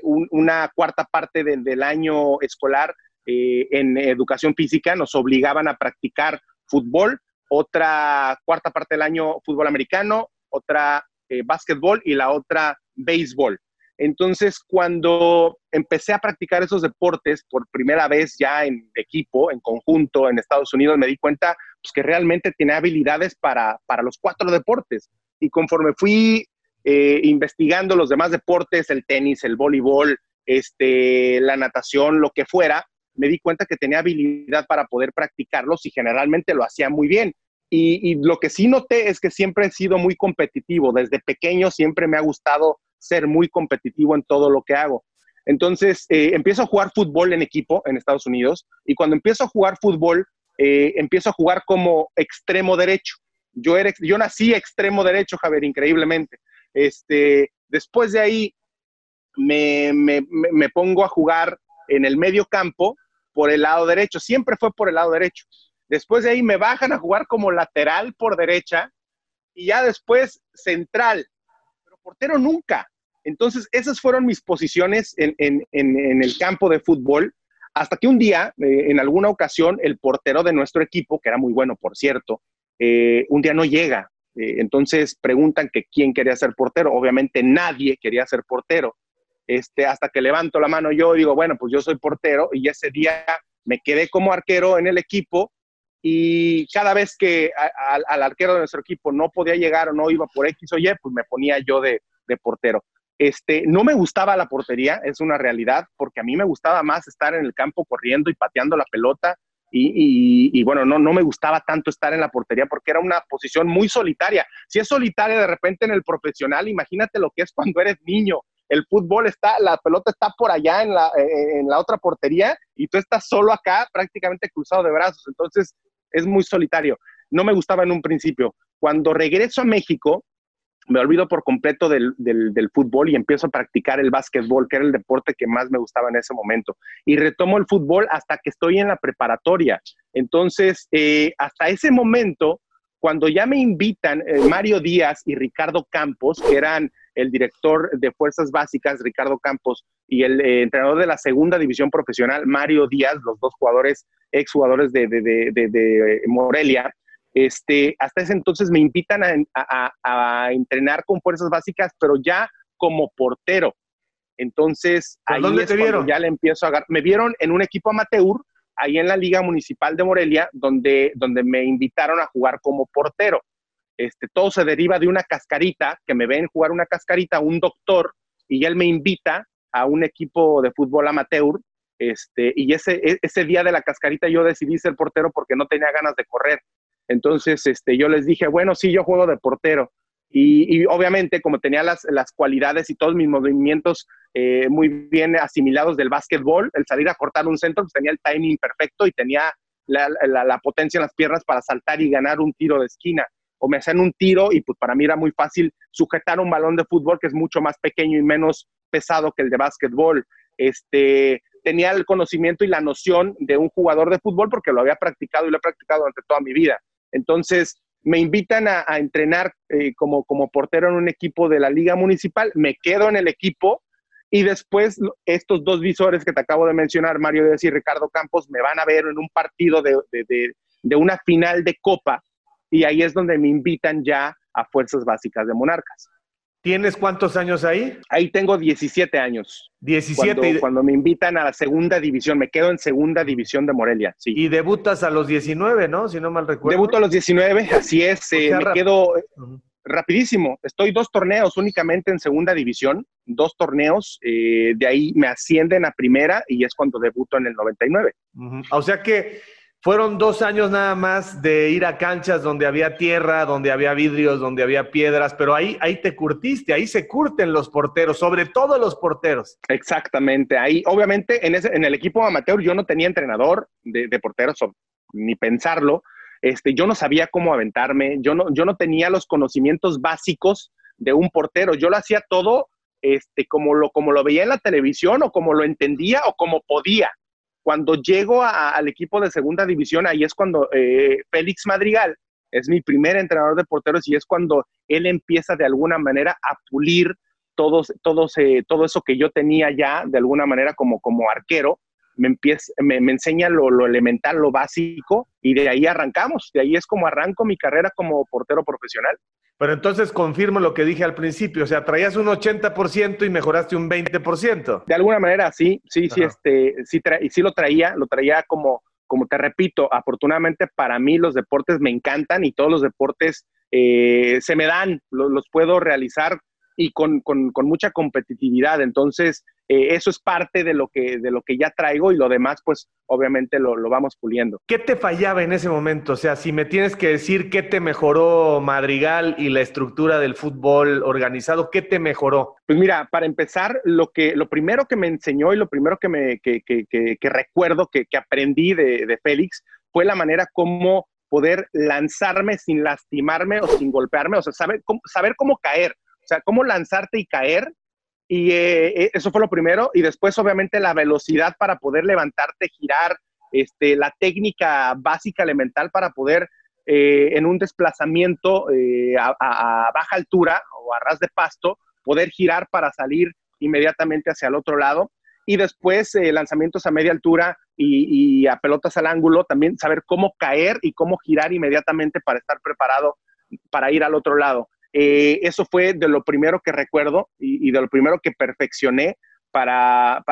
una cuarta parte del año escolar en educación física nos obligaban a practicar fútbol, otra cuarta parte del año fútbol americano, otra eh, básquetbol y la otra béisbol. Entonces, cuando empecé a practicar esos deportes por primera vez ya en equipo, en conjunto, en Estados Unidos, me di cuenta pues, que realmente tenía habilidades para, los cuatro deportes. Y conforme fui eh, investigando los demás deportes, el tenis, el voleibol, este, la natación, lo que fuera, me di cuenta que tenía habilidad para poder practicarlos y generalmente lo hacía muy bien. Y, lo que sí noté es que siempre he sido muy competitivo. Desde pequeño siempre me ha gustado ser muy competitivo en todo lo que hago. Entonces, eh, empiezo a jugar fútbol en equipo en Estados Unidos y cuando empiezo a jugar fútbol, eh, empiezo a jugar como extremo derecho. Yo, era, yo nací extremo derecho, Javier, increíblemente. Este, después de ahí me, me, me pongo a jugar en el medio campo por el lado derecho. Siempre fue por el lado derecho. Después de ahí me bajan a jugar como lateral por derecha y ya después central, pero portero nunca. Entonces, esas fueron mis posiciones en, el campo de fútbol, hasta que un día, eh, en alguna ocasión, el portero de nuestro equipo, que era muy bueno, por cierto, eh, un día no llega. Eh, entonces preguntan que quién quería ser portero. Obviamente nadie quería ser portero. Este, hasta que levanto la mano yo digo, bueno, pues yo soy portero y ese día me quedé como arquero en el equipo y cada vez que al arquero de nuestro equipo no podía llegar o no iba por X o Y, pues me ponía yo de, portero. Este, no me gustaba la portería, es una realidad, porque a mí me gustaba más estar en el campo corriendo y pateando la pelota. Y, bueno, no, no me gustaba tanto estar en la portería porque era una posición muy solitaria. Si es solitaria de repente en el profesional, imagínate lo que es cuando eres niño. El fútbol está, la pelota está por allá en la, en la otra portería y tú estás solo acá prácticamente cruzado de brazos. Entonces, es muy solitario. No me gustaba en un principio. Cuando regreso a México, me olvido por completo del, fútbol y empiezo a practicar el básquetbol, que era el deporte que más me gustaba en ese momento. Y retomo el fútbol hasta que estoy en la preparatoria. Entonces, eh, hasta ese momento, cuando ya me invitan eh, Mario Díaz y Ricardo Campos, que eran el director de Fuerzas Básicas, Ricardo Campos, y el eh, entrenador de la segunda división profesional, Mario Díaz, los dos jugadores, exjugadores de, de, Morelia, este, hasta ese entonces me invitan a, entrenar con Fuerzas Básicas, pero ya como portero. Entonces, ahí ¿Dónde es te vieron? ya le empiezo a agarrar. Me vieron en un equipo amateur, ahí en la Liga Municipal de Morelia, donde, donde me invitaron a jugar como portero. Este, todo se deriva de una cascarita, que me ven jugar una cascarita, un doctor, y él me invita a un equipo de fútbol amateur, este, y ese, e- ese día de la cascarita yo decidí ser portero porque no tenía ganas de correr. Entonces, este, yo les dije, bueno, sí, yo juego de portero. Y, obviamente, como tenía las, las cualidades y todos mis movimientos eh, muy bien asimilados del básquetbol, el salir a cortar un centro, pues tenía el timing perfecto y tenía la- la potencia en las piernas para saltar y ganar un tiro de esquina. O me hacían un tiro y pues para mí era muy fácil sujetar un balón de fútbol que es mucho más pequeño y menos pesado que el de básquetbol. Este, tenía el conocimiento y la noción de un jugador de fútbol porque lo había practicado y lo he practicado durante toda mi vida. Entonces, me invitan a, entrenar eh, como, como portero en un equipo de la Liga Municipal, me quedo en el equipo y después estos dos visores que te acabo de mencionar, Mario Díaz y Ricardo Campos, me van a ver en un partido de- de- de una final de Copa y ahí es donde me invitan ya a Fuerzas Básicas de Monarcas. ¿Tienes cuántos años ahí? Ahí tengo 17 años. 17 Cuando, me invitan a la segunda división, me quedo en segunda división de Morelia, sí. y debutas a los 19, ¿no? Si no mal recuerdo. Debuto a los 19, así es, O eh, me quedo eh, rapidísimo. Estoy dos torneos únicamente en segunda división, dos torneos, eh, de ahí me ascienden a primera y es cuando debuto en el 99. Ujú. O sea que fueron dos años nada más de ir a canchas donde había tierra, donde había vidrios, donde había piedras, pero ahí, ahí te curtiste, ahí se curten los porteros, sobre todo los porteros. Exactamente, ahí obviamente en, ese, en el equipo amateur yo no tenía entrenador de, de porteros, ni pensarlo, este, yo no sabía cómo aventarme, yo no, yo no tenía los conocimientos básicos de un portero, yo lo hacía todo este, como, lo, como lo veía en la televisión o como lo entendía o como podía. Cuando llego a- al equipo de segunda división, ahí es cuando eh, Félix Madrigal es mi primer entrenador de porteros y es cuando él empieza de alguna manera a pulir todos, todos, eh, todo eso que yo tenía ya de alguna manera como, como arquero, me, empieza, me, me enseña lo, lo elemental, lo básico, y de ahí arrancamos. De ahí es como arranco mi carrera como portero profesional. Pero entonces confirmo lo que dije al principio, o sea, traías un 80% y mejoraste un 20%. De alguna manera, sí, sí, sí, este, sí, tra- y sí lo traía, lo traía como, como te repito, afortunadamente para mí los deportes me encantan y todos los deportes eh, se me dan, lo- los puedo realizar y con, con- con mucha competitividad. Entonces, eh, eso es parte de lo, que, de lo que ya traigo y lo demás, pues obviamente lo, lo vamos puliendo. ¿Qué te fallaba en ese momento? O sea, si me tienes que decir qué te mejoró Madrigal y la estructura del fútbol organizado, ¿qué te mejoró? Pues mira, para empezar, lo, que, lo primero que me enseñó y lo primero que, me, que, que- que- que recuerdo que, aprendí de, de Félix fue la manera como poder lanzarme sin lastimarme o sin golpearme, o sea, saber cómo, saber cómo caer, o sea, cómo lanzarte y caer. Y eh, eso fue lo primero. Y después, obviamente, la velocidad para poder levantarte, girar, este, la técnica básica, elemental para poder eh, en un desplazamiento eh, a, baja altura o a ras de pasto, poder girar para salir inmediatamente hacia el otro lado. Y después eh, lanzamientos a media altura y a pelotas al ángulo, también saber cómo caer y cómo girar inmediatamente para estar preparado para ir al otro lado. Eh, eso fue de lo primero que recuerdo y, de lo primero que perfeccioné para,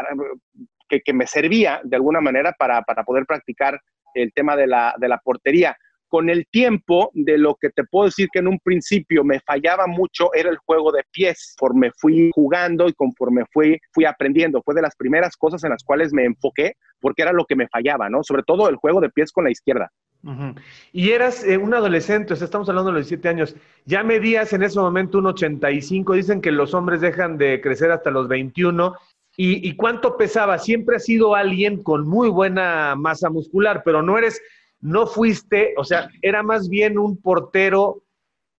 que, me servía de alguna manera para, para poder practicar el tema de la, de la portería con el tiempo, de lo que te puedo decir que en un principio me fallaba mucho era el juego de pies. Conforme fui jugando y conforme fui, fui aprendiendo, fue de las primeras cosas en las cuales me enfoqué porque era lo que me fallaba, ¿no? Sobre todo el juego de pies con la izquierda. Y eras eh, un adolescente, o sea, estamos hablando de los 17 años. Ya medías en ese momento un 85, dicen que los hombres dejan de crecer hasta los 21. ¿Y, y cuánto pesaba? Siempre has sido alguien con muy buena masa muscular, pero no eres, no fuiste, o sea, era más bien un portero,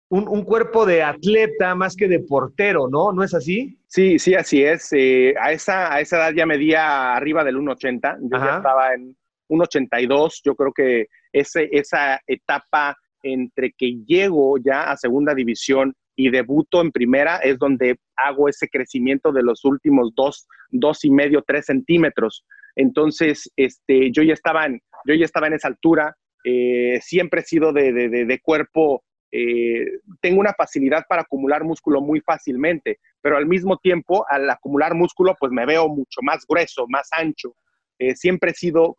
un, un cuerpo de atleta más que de portero, ¿no? ¿No es así? Sí, sí, así es. Eh, a, esa, a esa edad ya medía arriba del 1,80. Yo Ajá. ya estaba en 1,82. Yo creo que ese, esa etapa entre que llego ya a segunda división y debuto en primera es donde hago ese crecimiento de los últimos dos, dos y medio, tres centímetros. Entonces, este, yo ya estaba en, yo ya estaba en esa altura. Eh, siempre he sido de, de, de, cuerpo eh, tengo una facilidad para acumular músculo muy fácilmente, pero al mismo tiempo, al acumular músculo, pues me veo mucho más grueso, más ancho. Eh, siempre he sido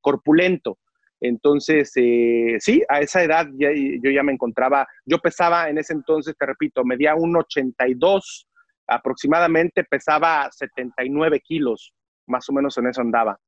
corpulento. Entonces, sí, a esa edad yo ya me encontraba, yo pesaba en ese entonces, te repito, medía un 82 aproximadamente, pesaba 79 kilos, más o menos en eso andaba.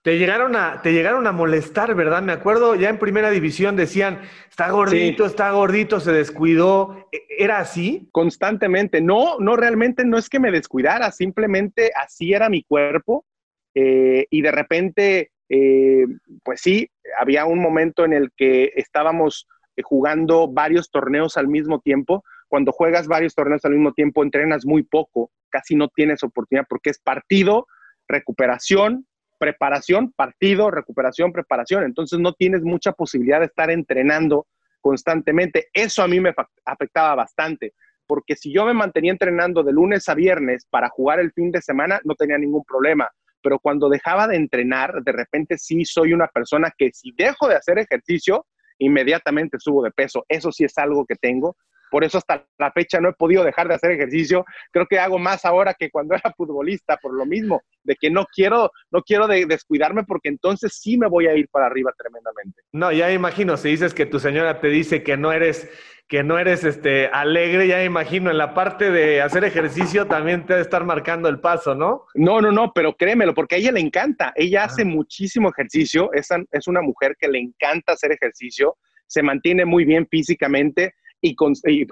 Te llegaron a, te llegaron a molestar, ¿verdad? Me acuerdo, ya en primera división decían, está gordito, está gordito, se descuidó. ¿E-, ¿Era así? Constantemente. No, no, realmente no es que me descuidara, simplemente así era mi cuerpo. Eh, y de repente, eh, pues sí, había un momento en el que estábamos eh, jugando varios torneos al mismo tiempo. Cuando juegas varios torneos al mismo tiempo, entrenas muy poco, casi no tienes oportunidad porque es partido, recuperación, preparación, partido, recuperación, preparación. Entonces no tienes mucha posibilidad de estar entrenando constantemente. Eso a mí me afectaba bastante, porque si yo me mantenía entrenando de lunes a viernes para jugar el fin de semana, no tenía ningún problema. Pero cuando dejaba de entrenar, de repente sí soy una persona que si dejo de hacer ejercicio, inmediatamente subo de peso. Eso sí es algo que tengo. Por eso hasta la fecha no he podido dejar de hacer ejercicio. Creo que hago más ahora que cuando era futbolista, por lo mismo, de que no quiero, no quiero descuidarme porque entonces sí me voy a ir para arriba tremendamente. No, ya imagino, si dices que tu señora te dice que no eres que no eres este alegre, ya imagino, en la parte de hacer ejercicio también te debe estar marcando el paso, ¿no? No, no, no, pero créemelo, porque a ella le encanta. Ella hace muchísimo ejercicio, es, es una mujer que le encanta hacer ejercicio, se mantiene muy bien físicamente y,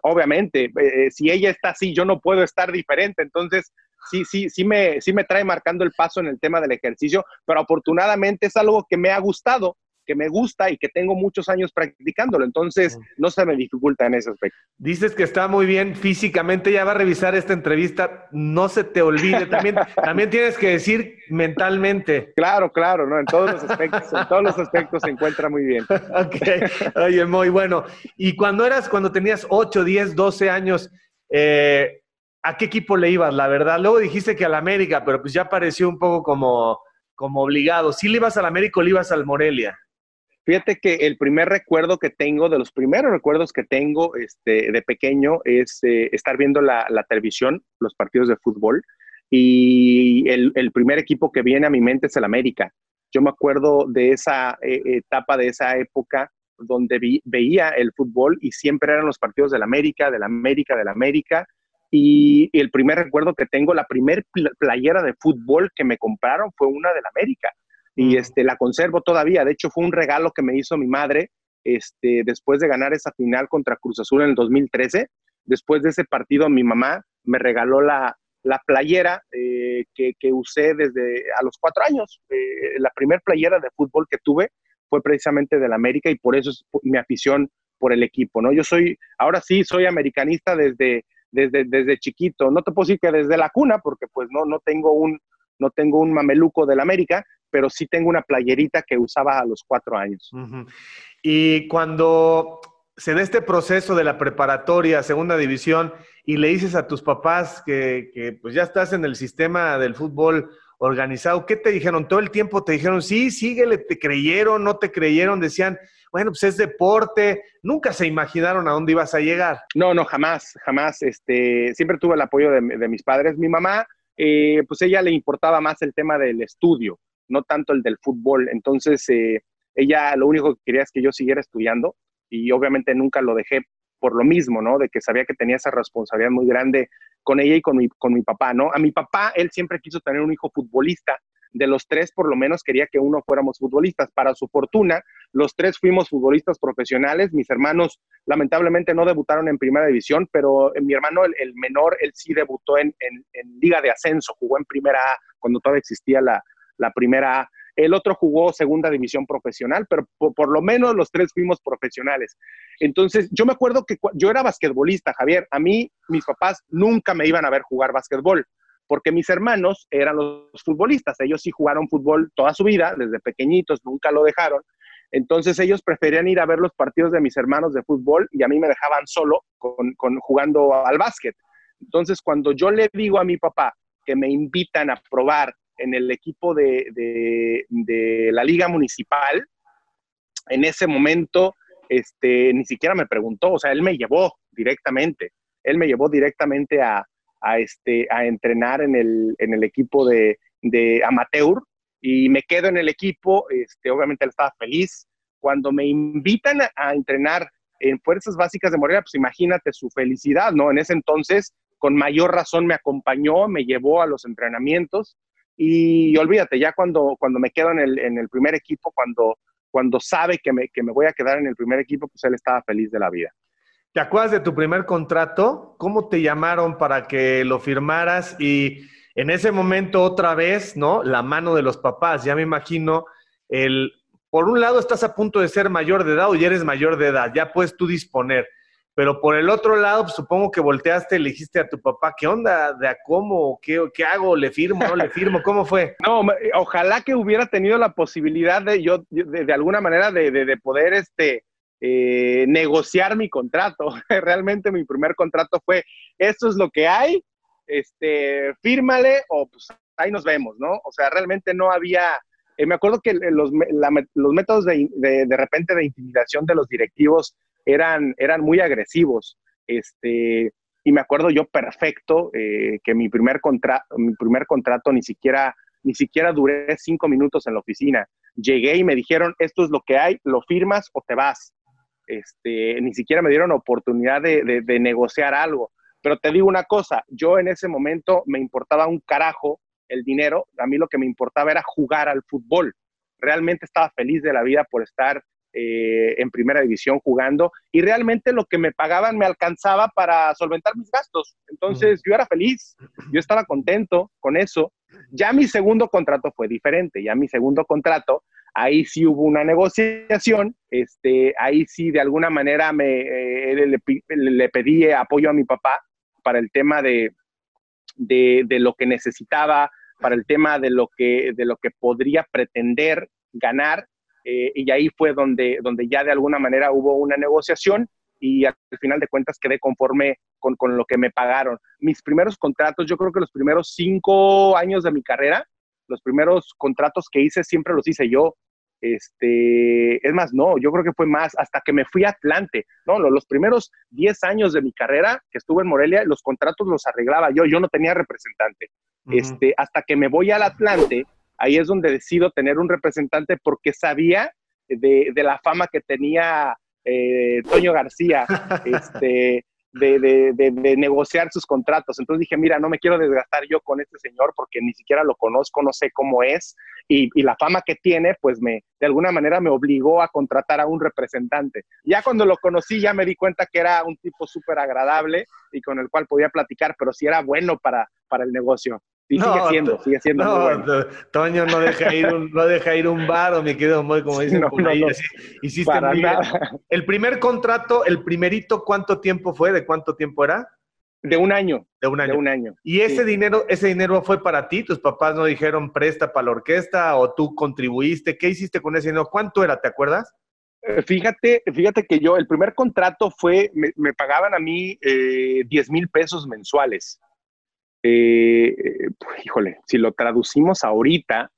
obviamente, eh, si ella está así, yo no puedo estar diferente. Entonces, sí, sí, sí me, sí me trae marcando el paso en el tema del ejercicio, pero afortunadamente es algo que me ha gustado que me gusta y que tengo muchos años practicándolo. Entonces, no se me dificulta en ese aspecto. Dices que está muy bien físicamente, ya va a revisar esta entrevista, no se te olvide, también, también tienes que decir mentalmente. Claro, claro, ¿no? En todos los aspectos, en todos los aspectos se encuentra muy bien. ok, oye, muy bueno. Y cuando eras, cuando tenías 8, 10, 12 años, eh, ¿a qué equipo le ibas, la verdad? Luego dijiste que al América, pero pues ya pareció un poco como, como obligado. ¿Sí le ibas al América o le ibas al Morelia? Fíjate que el primer recuerdo que tengo, de los primeros recuerdos que tengo este, de pequeño, es eh, estar viendo la, televisión, los partidos de fútbol, y el, primer equipo que viene a mi mente es el América. Yo me acuerdo de esa eh, etapa, de esa época, donde veía el fútbol y siempre eran los partidos del América, del América, del América. Y, y el primer recuerdo que tengo, la primer playera de fútbol que me compraron fue una del América y este, la conservo todavía. De hecho, fue un regalo que me hizo mi madre este, después de ganar esa final contra Cruz Azul en el 2013. Después de ese partido, mi mamá me regaló la, la playera eh, que, que, usé desde a los cuatro años. Eh, la primera playera de fútbol que tuve fue precisamente del América y por eso es mi afición por el equipo, ¿no? Yo soy, ahora sí, soy americanista desde, desde, desde chiquito. No te puedo decir que desde la cuna, porque pues no, no tengo un, no tengo un mameluco del América, pero sí tengo una playerita que usaba a los cuatro años. Y cuando se da este proceso de la preparatoria, segunda división, y le dices a tus papás que, pues ya estás en el sistema del fútbol organizado, ¿qué te dijeron? Todo el tiempo te dijeron, sí, síguele, te creyeron, no te creyeron, decían, bueno, pues es deporte, nunca se imaginaron a dónde ibas a llegar. No, no, jamás, jamás. Este, siempre tuve el apoyo de, mis padres. Mi mamá, eh, pues ella le importaba más el tema del estudio no tanto el del fútbol. Entonces, eh, ella lo único que quería es que yo siguiera estudiando y obviamente nunca lo dejé por lo mismo, ¿no? De que sabía que tenía esa responsabilidad muy grande con ella y con mi, con mi papá, ¿no? A mi papá, él siempre quiso tener un hijo futbolista. De los tres, por lo menos, quería que uno fuéramos futbolistas. Para su fortuna, los tres fuimos futbolistas profesionales. Mis hermanos, lamentablemente, no debutaron en primera división, pero mi hermano, el, menor, él sí debutó en, en Liga de Ascenso, jugó en primera A cuando todavía existía la, la primera. El otro jugó segunda división profesional, pero por, lo menos los tres fuimos profesionales. Entonces, yo me acuerdo que yo era basquetbolista, Javier. A mí, mis papás nunca me iban a ver jugar basquetbol, porque mis hermanos eran los futbolistas. Ellos sí jugaron fútbol toda su vida, desde pequeñitos, nunca lo dejaron. Entonces ellos preferían ir a ver los partidos de mis hermanos de fútbol y a mí me dejaban solo con, jugando al básquet. Entonces cuando yo le digo a mi papá que me invitan a probar en el equipo de, la Liga Municipal. En ese momento este, ni siquiera me preguntó, o sea, él me llevó directamente, él me llevó directamente a, a, este, a entrenar en el, en el equipo de, de amateur y me quedo en el equipo, este, obviamente él estaba feliz. Cuando me invitan a, entrenar en Fuerzas Básicas de Morelia, pues imagínate su felicidad, ¿no? En ese entonces, con mayor razón me acompañó, me llevó a los entrenamientos y, olvídate, ya cuando, cuando me quedo en el, en el primer equipo, cuando, cuando sabe que me, que me voy a quedar en el primer equipo, pues él estaba feliz de la vida. ¿Te acuerdas de tu primer contrato? ¿Cómo te llamaron para que lo firmaras? Y en ese momento otra vez, ¿no? La mano de los papás. Ya me imagino el, por un lado estás a punto de ser mayor de edad o ya eres mayor de edad, ya puedes tú disponer. Pero por el otro lado, pues, supongo que volteaste y le dijiste a tu papá, ¿qué onda? ¿De a cómo? ¿Qué, ¿Qué hago? ¿Le firmo? ¿No le firmo? ¿Cómo fue? No, ojalá que hubiera tenido la posibilidad de yo, de, alguna manera, de, de poder este, eh, negociar mi contrato. Realmente mi primer contrato fue, esto es lo que hay, este, fírmale o pues ahí nos vemos, ¿no? O sea, realmente no había, eh, me acuerdo que los, los métodos de, de, repente de intimidación de los directivos eran, eran muy agresivos, este, y me acuerdo yo perfecto eh, que mi primer, contra, mi primer contrato ni siquiera, ni siquiera duré cinco minutos en la oficina. Llegué y me dijeron, esto es lo que hay, lo firmas o te vas. Este, ni siquiera me dieron oportunidad de, negociar algo. Pero te digo una cosa, yo en ese momento me importaba un carajo el dinero, a mí lo que me importaba era jugar al fútbol. Realmente estaba feliz de la vida por estar eh, en primera división jugando y realmente lo que me pagaban me alcanzaba para solventar mis gastos. Entonces yo era feliz, yo estaba contento con eso. Ya mi segundo contrato fue diferente, ya mi segundo contrato ahí sí hubo una negociación, este, ahí sí de alguna manera me, eh, le, pedí apoyo a mi papá para el tema de, de, lo que necesitaba, para el tema de lo que, de lo que podría pretender ganar, eh, y ahí fue donde, donde ya de alguna manera hubo una negociación y al final de cuentas quedé conforme con, con lo que me pagaron. Mis primeros contratos, yo creo que los primeros cinco años de mi carrera, los primeros contratos que hice siempre los hice yo. Este, es más, no, yo creo que fue más hasta que me fui a Atlante. No, los primeros 10 años de mi carrera que estuve en Morelia, los contratos los arreglaba yo, yo no tenía representante. este, hasta que me voy al Atlante, ahí es donde decido tener un representante porque sabía de, de la fama que tenía eh, Toño García. este, de, de, de, negociar sus contratos. Entonces dije, mira, no me quiero desgastar yo con este señor porque ni siquiera lo conozco, no sé cómo es y, y, la fama que tiene, pues me, de alguna manera me obligó a contratar a un representante. Ya cuando lo conocí ya me di cuenta que era un tipo súper agradable y con el cual podía platicar, pero sí era bueno para, para el negocio. Y sigue siendo, sigue siendo no, muy bueno. Toño no deja ir un, no deja ir un bar o me quedo muy como dicen no, por ahí. hiciste El primer contrato, el primerito, ¿cuánto tiempo fue? ¿De cuánto tiempo era? De un año. De un año. De un año. ¿Y ese dinero, ese dinero fue para ti? ¿Tus papás no dijeron presta para la orquesta o tú contribuiste? ¿Qué hiciste con ese dinero? ¿Cuánto era? ¿Te acuerdas? Eh, fíjate, fíjate que yo, el primer contrato fue, me, pagaban a mí eh, 10 mil pesos mensuales. Eh, híjole, si lo traducimos ahorita,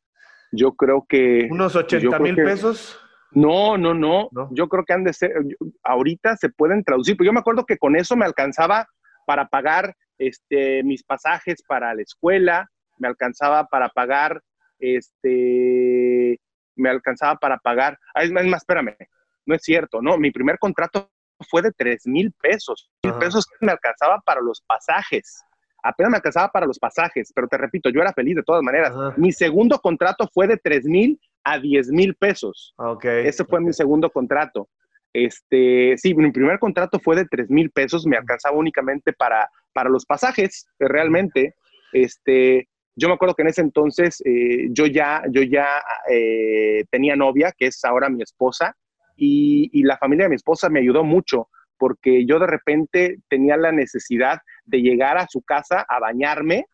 yo creo que... ¿Unos 80 mil pesos? No, no, no, Yo creo que han de ser, ahorita se pueden traducir, pero yo me acuerdo que con eso me alcanzaba para pagar este, mis pasajes para la escuela, me alcanzaba para pagar, este, me alcanzaba para pagar, ah, es más, espérame, no es cierto, no, mi primer contrato fue de 3 mil pesos, mil pesos me alcanzaba para los pasajes apenas me alcanzaba para los pasajes, pero te repito, yo era feliz de todas maneras. Mi segundo contrato fue de 3 mil a 10 mil pesos. Okay. Ese fue mi segundo contrato. Este, sí, mi primer contrato fue de 3 mil pesos, me alcanzaba únicamente para, para los pasajes, realmente. Este, yo me acuerdo que en ese entonces eh, yo ya, yo ya eh, tenía novia, que es ahora mi esposa, y, y, la familia de mi esposa me ayudó mucho porque yo de repente tenía la necesidad de llegar a su casa a bañarme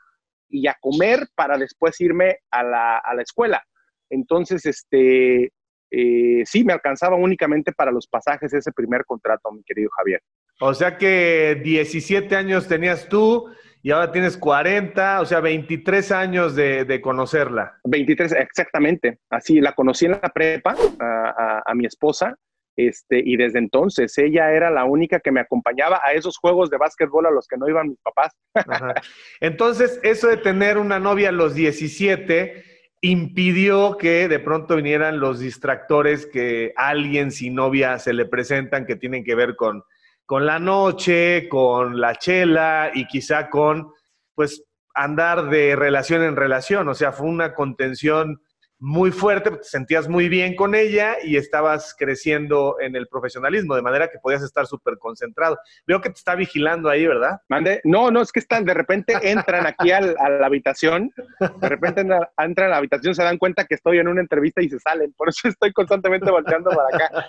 y a comer para después irme a la, a la escuela. Entonces, este, eh, sí, me alcanzaba únicamente para los pasajes ese primer contrato, mi querido Javier. O sea que 17 años tenías tú y ahora tienes 40, o sea, 23 años de, de conocerla. 23, exactamente. Así, la conocí en la prepa, a, a mi esposa, Este, y desde entonces ella era la única que me acompañaba a esos juegos de básquetbol a los que no iban mis papás. Entonces, eso de tener una novia a los 17 impidió que de pronto vinieran los distractores que alguien sin novia se le presentan que tienen que ver con, con la noche, con la chela y quizá con, pues, andar de relación en relación. O sea, fue una contención muy fuerte, te sentías muy bien con ella y estabas creciendo en el profesionalismo, de manera que podías estar súper concentrado. Veo que te está vigilando ahí, ¿verdad? Mande, no, no, es que están, de repente entran aquí a la habitación, de repente entran a la habitación, se dan cuenta que estoy en una entrevista y se salen, por eso estoy constantemente volteando para acá.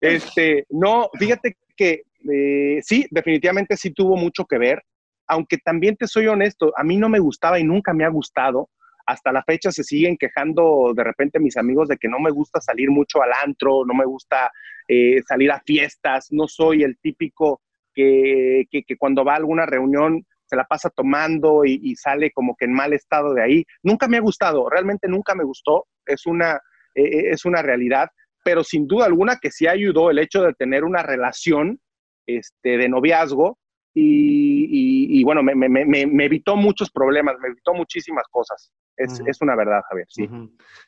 Este, no, fíjate que eh, sí, definitivamente sí tuvo mucho que ver, aunque también te soy honesto, a mí no me gustaba y nunca me ha gustado hasta la fecha se siguen quejando de repente mis amigos de que no me gusta salir mucho al antro, no me gusta eh, salir a fiestas, no soy el típico que, cuando va a alguna reunión se la pasa tomando y, sale como que en mal estado de ahí. Nunca me ha gustado, realmente nunca me gustó, es una, eh, es una realidad, pero sin duda alguna que sí ayudó el hecho de tener una relación este, de noviazgo y, bueno, me, evitó muchos problemas, me evitó muchísimas cosas. Es, una verdad, Javier, sí.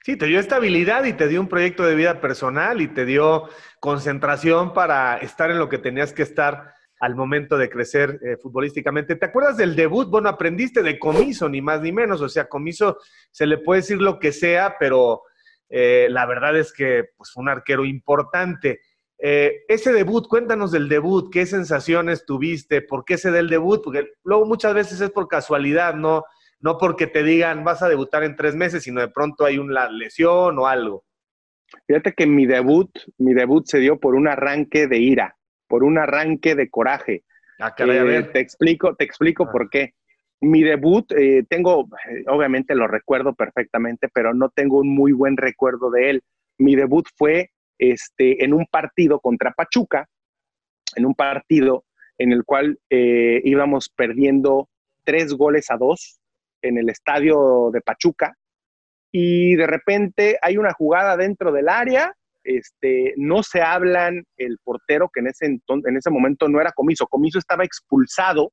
Sí, te dio estabilidad y te dio un proyecto de vida personal y te dio concentración para estar en lo que tenías que estar al momento de crecer eh, futbolísticamente. ¿Te acuerdas del debut? Bueno, aprendiste de Comiso, ni más ni menos. O sea, Comiso se le puede decir lo que sea, pero eh, la verdad es que pues, fue un arquero importante. Eh, ese debut, cuéntanos del debut, qué sensaciones tuviste, por qué se da el debut, porque luego muchas veces es por casualidad, no, no porque te digan vas a debutar en tres meses, sino de pronto hay una lesión o algo. Fíjate que mi debut, mi debut se dio por un arranque de ira, por un arranque de coraje. Ah, a eh, ver. Te explico, te explico ah. por qué. Mi debut, eh, tengo, obviamente lo recuerdo perfectamente, pero no tengo un muy buen recuerdo de él. Mi debut fue este, en un partido contra Pachuca, en un partido en el cual eh, íbamos perdiendo tres goles a dos en el estadio de Pachuca y de repente hay una jugada dentro del área, este, no se hablan el portero que en ese, en ese momento no era Comiso, Comiso estaba expulsado.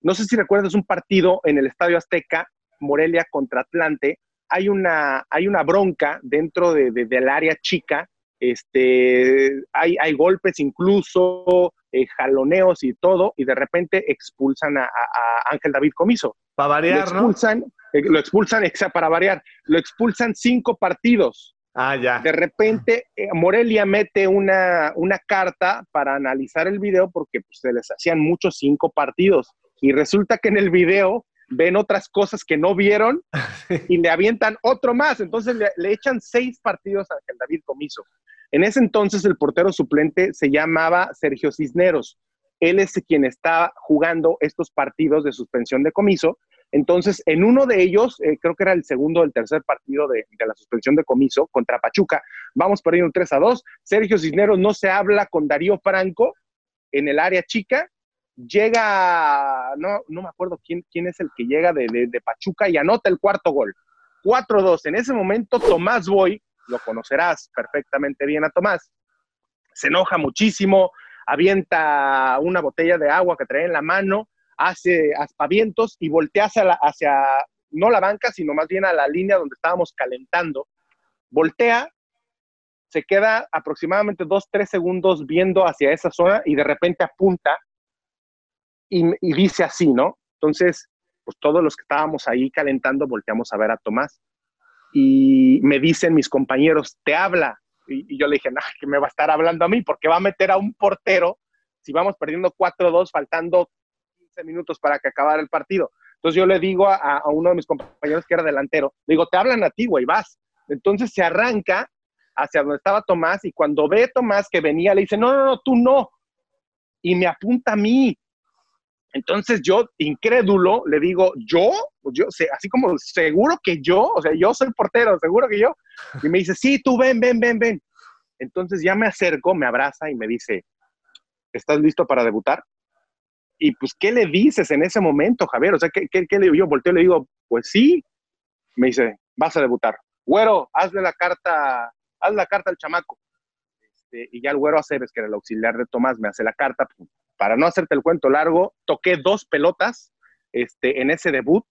No sé si recuerdas un partido en el Estadio Azteca, Morelia contra Atlante, hay una, hay una bronca dentro de, del área chica este, hay, hay golpes incluso, eh, jaloneos y todo, y de repente expulsan a, Ángel David Comiso. Para variar, lo expulsan, ¿no? Eh, lo expulsan, para variar, lo expulsan cinco partidos. Ah, ya. De repente, eh, Morelia mete una, una, carta para analizar el video porque pues, se les hacían muchos cinco partidos. Y resulta que en el video ven otras cosas que no vieron y le avientan otro más. Entonces le, le echan seis partidos a Ángel David Comiso. En ese entonces el portero suplente se llamaba Sergio Cisneros. Él es quien está jugando estos partidos de suspensión de comiso. Entonces, en uno de ellos, eh, creo que era el segundo o el tercer partido de, la suspensión de comiso contra Pachuca, vamos un 3 a 2. Sergio Cisneros no se habla con Darío Franco en el área chica. Llega, no, no me acuerdo quién, quién es el que llega de, de Pachuca y anota el cuarto gol. 4-2. En ese momento, Tomás Boy, lo conocerás perfectamente bien a Tomás, se enoja muchísimo, avienta una botella de agua que trae en la mano, hace aspavientos y voltea hacia, hacia, no la banca, sino más bien a la línea donde estábamos calentando. Voltea, se queda aproximadamente dos, tres segundos viendo hacia esa zona y de repente apunta y, y dice así, ¿no? Entonces, pues todos los que estábamos ahí calentando volteamos a ver a Tomás y me dicen mis compañeros, te habla. Y, yo le dije, no, que me va a estar hablando a mí, porque va a meter a un portero si vamos perdiendo 4-2, faltando 15 minutos para que acabara el partido. Entonces yo le digo a, uno de mis compañeros que era delantero, le digo, te hablan a ti, güey, vas. Entonces se arranca hacia donde estaba Tomás y cuando ve Tomás que venía, le dice, no, no, no, tú no. Y me apunta a mí. Entonces yo, incrédulo, le digo, ¿yo? Pues yo así como seguro que yo, o sea, yo soy portero, seguro que yo. Y me dice, sí, tú ven, ven, ven, ven. Entonces ya me acerco, me abraza y me dice, ¿estás listo para debutar? Y pues, ¿qué le dices en ese momento, Javier? O sea, ¿qué, qué, le digo? Yo volteo y le digo, pues sí. Me dice, vas a debutar. Güero, hazle la carta, haz la carta al chamaco. este, y ya el güero Aceves, que era el auxiliar de Tomás, me hace la carta. Para no hacerte el cuento largo, toqué dos pelotas este, en ese debut.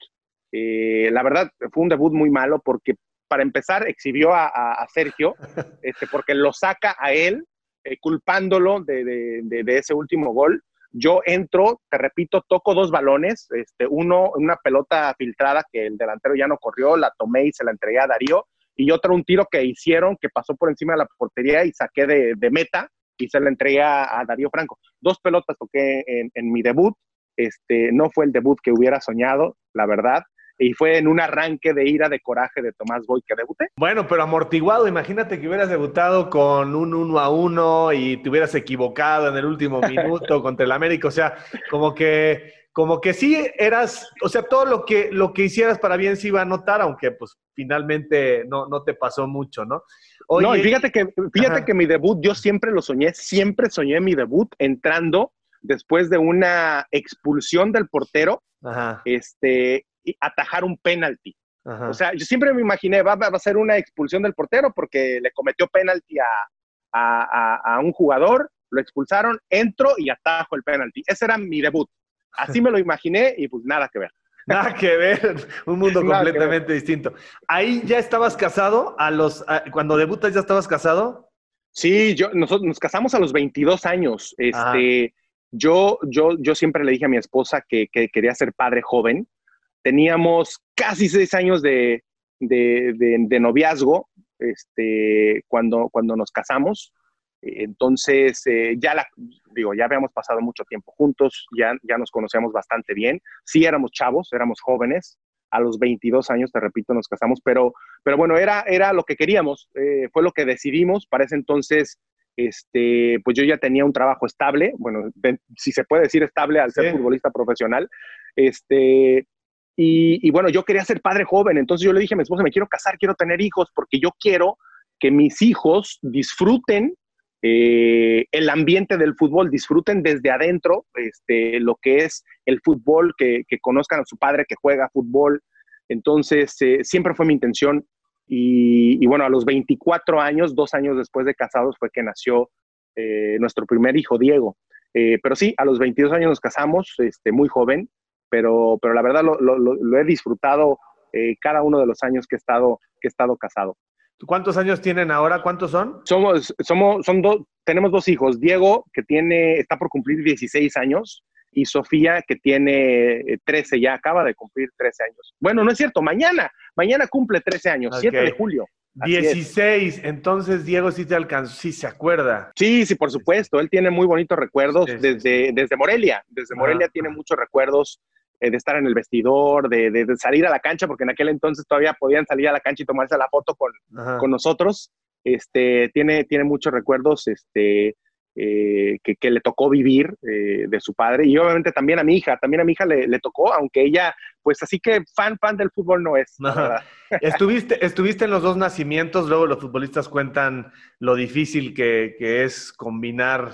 Eh, la verdad, fue un debut muy malo porque, para empezar, exhibió a, Sergio, este, porque lo saca a él, eh, culpándolo de, de, de, ese último gol. Yo entro, te repito, toco dos balones, este, uno, una pelota filtrada que el delantero ya no corrió, la tomé y se la entregué a Darío, y otro un tiro que hicieron que pasó por encima de la portería y saqué de meta y se la entregué a, Darío Franco. Dos pelotas toqué en, en, mi debut, este, no fue el debut que hubiera soñado, la verdad, y fue en un arranque de ira, de coraje de Tomás Boy que debuté. Bueno, pero amortiguado, imagínate que hubieras debutado con un 1 a 1 y te hubieras equivocado en el último minuto contra el América, o sea, como que como que sí eras, o sea, todo lo que, lo que hicieras para bien se iba a notar, aunque pues finalmente no, no te pasó mucho, ¿no? No, y fíjate que, fíjate que mi debut, yo siempre lo soñé, siempre soñé mi debut entrando después de una expulsión del portero, este, y atajar un penalti. O sea, yo siempre me imaginé, va, va, a ser una expulsión del portero porque le cometió penalti a, a, a, un jugador, lo expulsaron, entro y atajo el penalti. Ese era mi debut. Así me lo imaginé y pues nada que ver. Nada que ver, un mundo completamente distinto. Ahí ya estabas casado, a los, cuando debutas ya estabas casado. Sí, yo, nosotros nos casamos a los 22 años. Este, yo, yo, yo siempre le dije a mi esposa que, quería ser padre joven. Teníamos casi seis años de, de, noviazgo este, cuando, cuando nos casamos. Entonces, eh, ya la, digo, ya habíamos pasado mucho tiempo juntos, ya, ya nos conocíamos bastante bien. Sí éramos chavos, éramos jóvenes. A los 22 años, te repito, nos casamos, pero, pero bueno, era, era lo que queríamos, eh, fue lo que decidimos. Para ese entonces, este, pues yo ya tenía un trabajo estable, bueno, si se puede decir estable al ser futbolista profesional. Este, y, y, bueno, yo quería ser padre joven, entonces yo le dije a mi esposa, me quiero casar, quiero tener hijos, porque yo quiero que mis hijos disfruten eh, el ambiente del fútbol, disfruten desde adentro este, lo que es el fútbol, que, conozcan a su padre que juega fútbol. Entonces, eh, siempre fue mi intención. Y, bueno, a los 24 años, dos años después de casados, fue que nació eh, nuestro primer hijo, Diego. pero sí, a los 22 años nos casamos, este, muy joven, pero, pero la verdad lo, lo he disfrutado cada uno de los años que he estado, que he estado casado. ¿Cuántos años tienen ahora? ¿Cuántos son? Somos, somos, son dos, tenemos dos hijos. Diego, que tiene, está por cumplir 16 años, y Sofía, que tiene 13, eh, ya acaba de cumplir 13 años. Bueno, no es cierto, mañana, mañana cumple 13 años, 7 de julio. 16, entonces Diego sí te alcanzó, sí se acuerda. Sí, sí, por supuesto, él tiene muy bonitos recuerdos desde, desde Morelia, desde Morelia tiene muchos recuerdos eh, de estar en el vestidor, de, salir a la cancha, porque en aquel entonces todavía podían salir a la cancha y tomarse la foto con, con nosotros. Este, tiene, tiene muchos recuerdos este, eh, que, que, le tocó vivir eh, de su padre y obviamente también a mi hija, también a mi hija le, le tocó, aunque ella, pues así que fan, fan del fútbol no es. estuviste, estuviste en los dos nacimientos, luego los futbolistas cuentan lo difícil que, que es combinar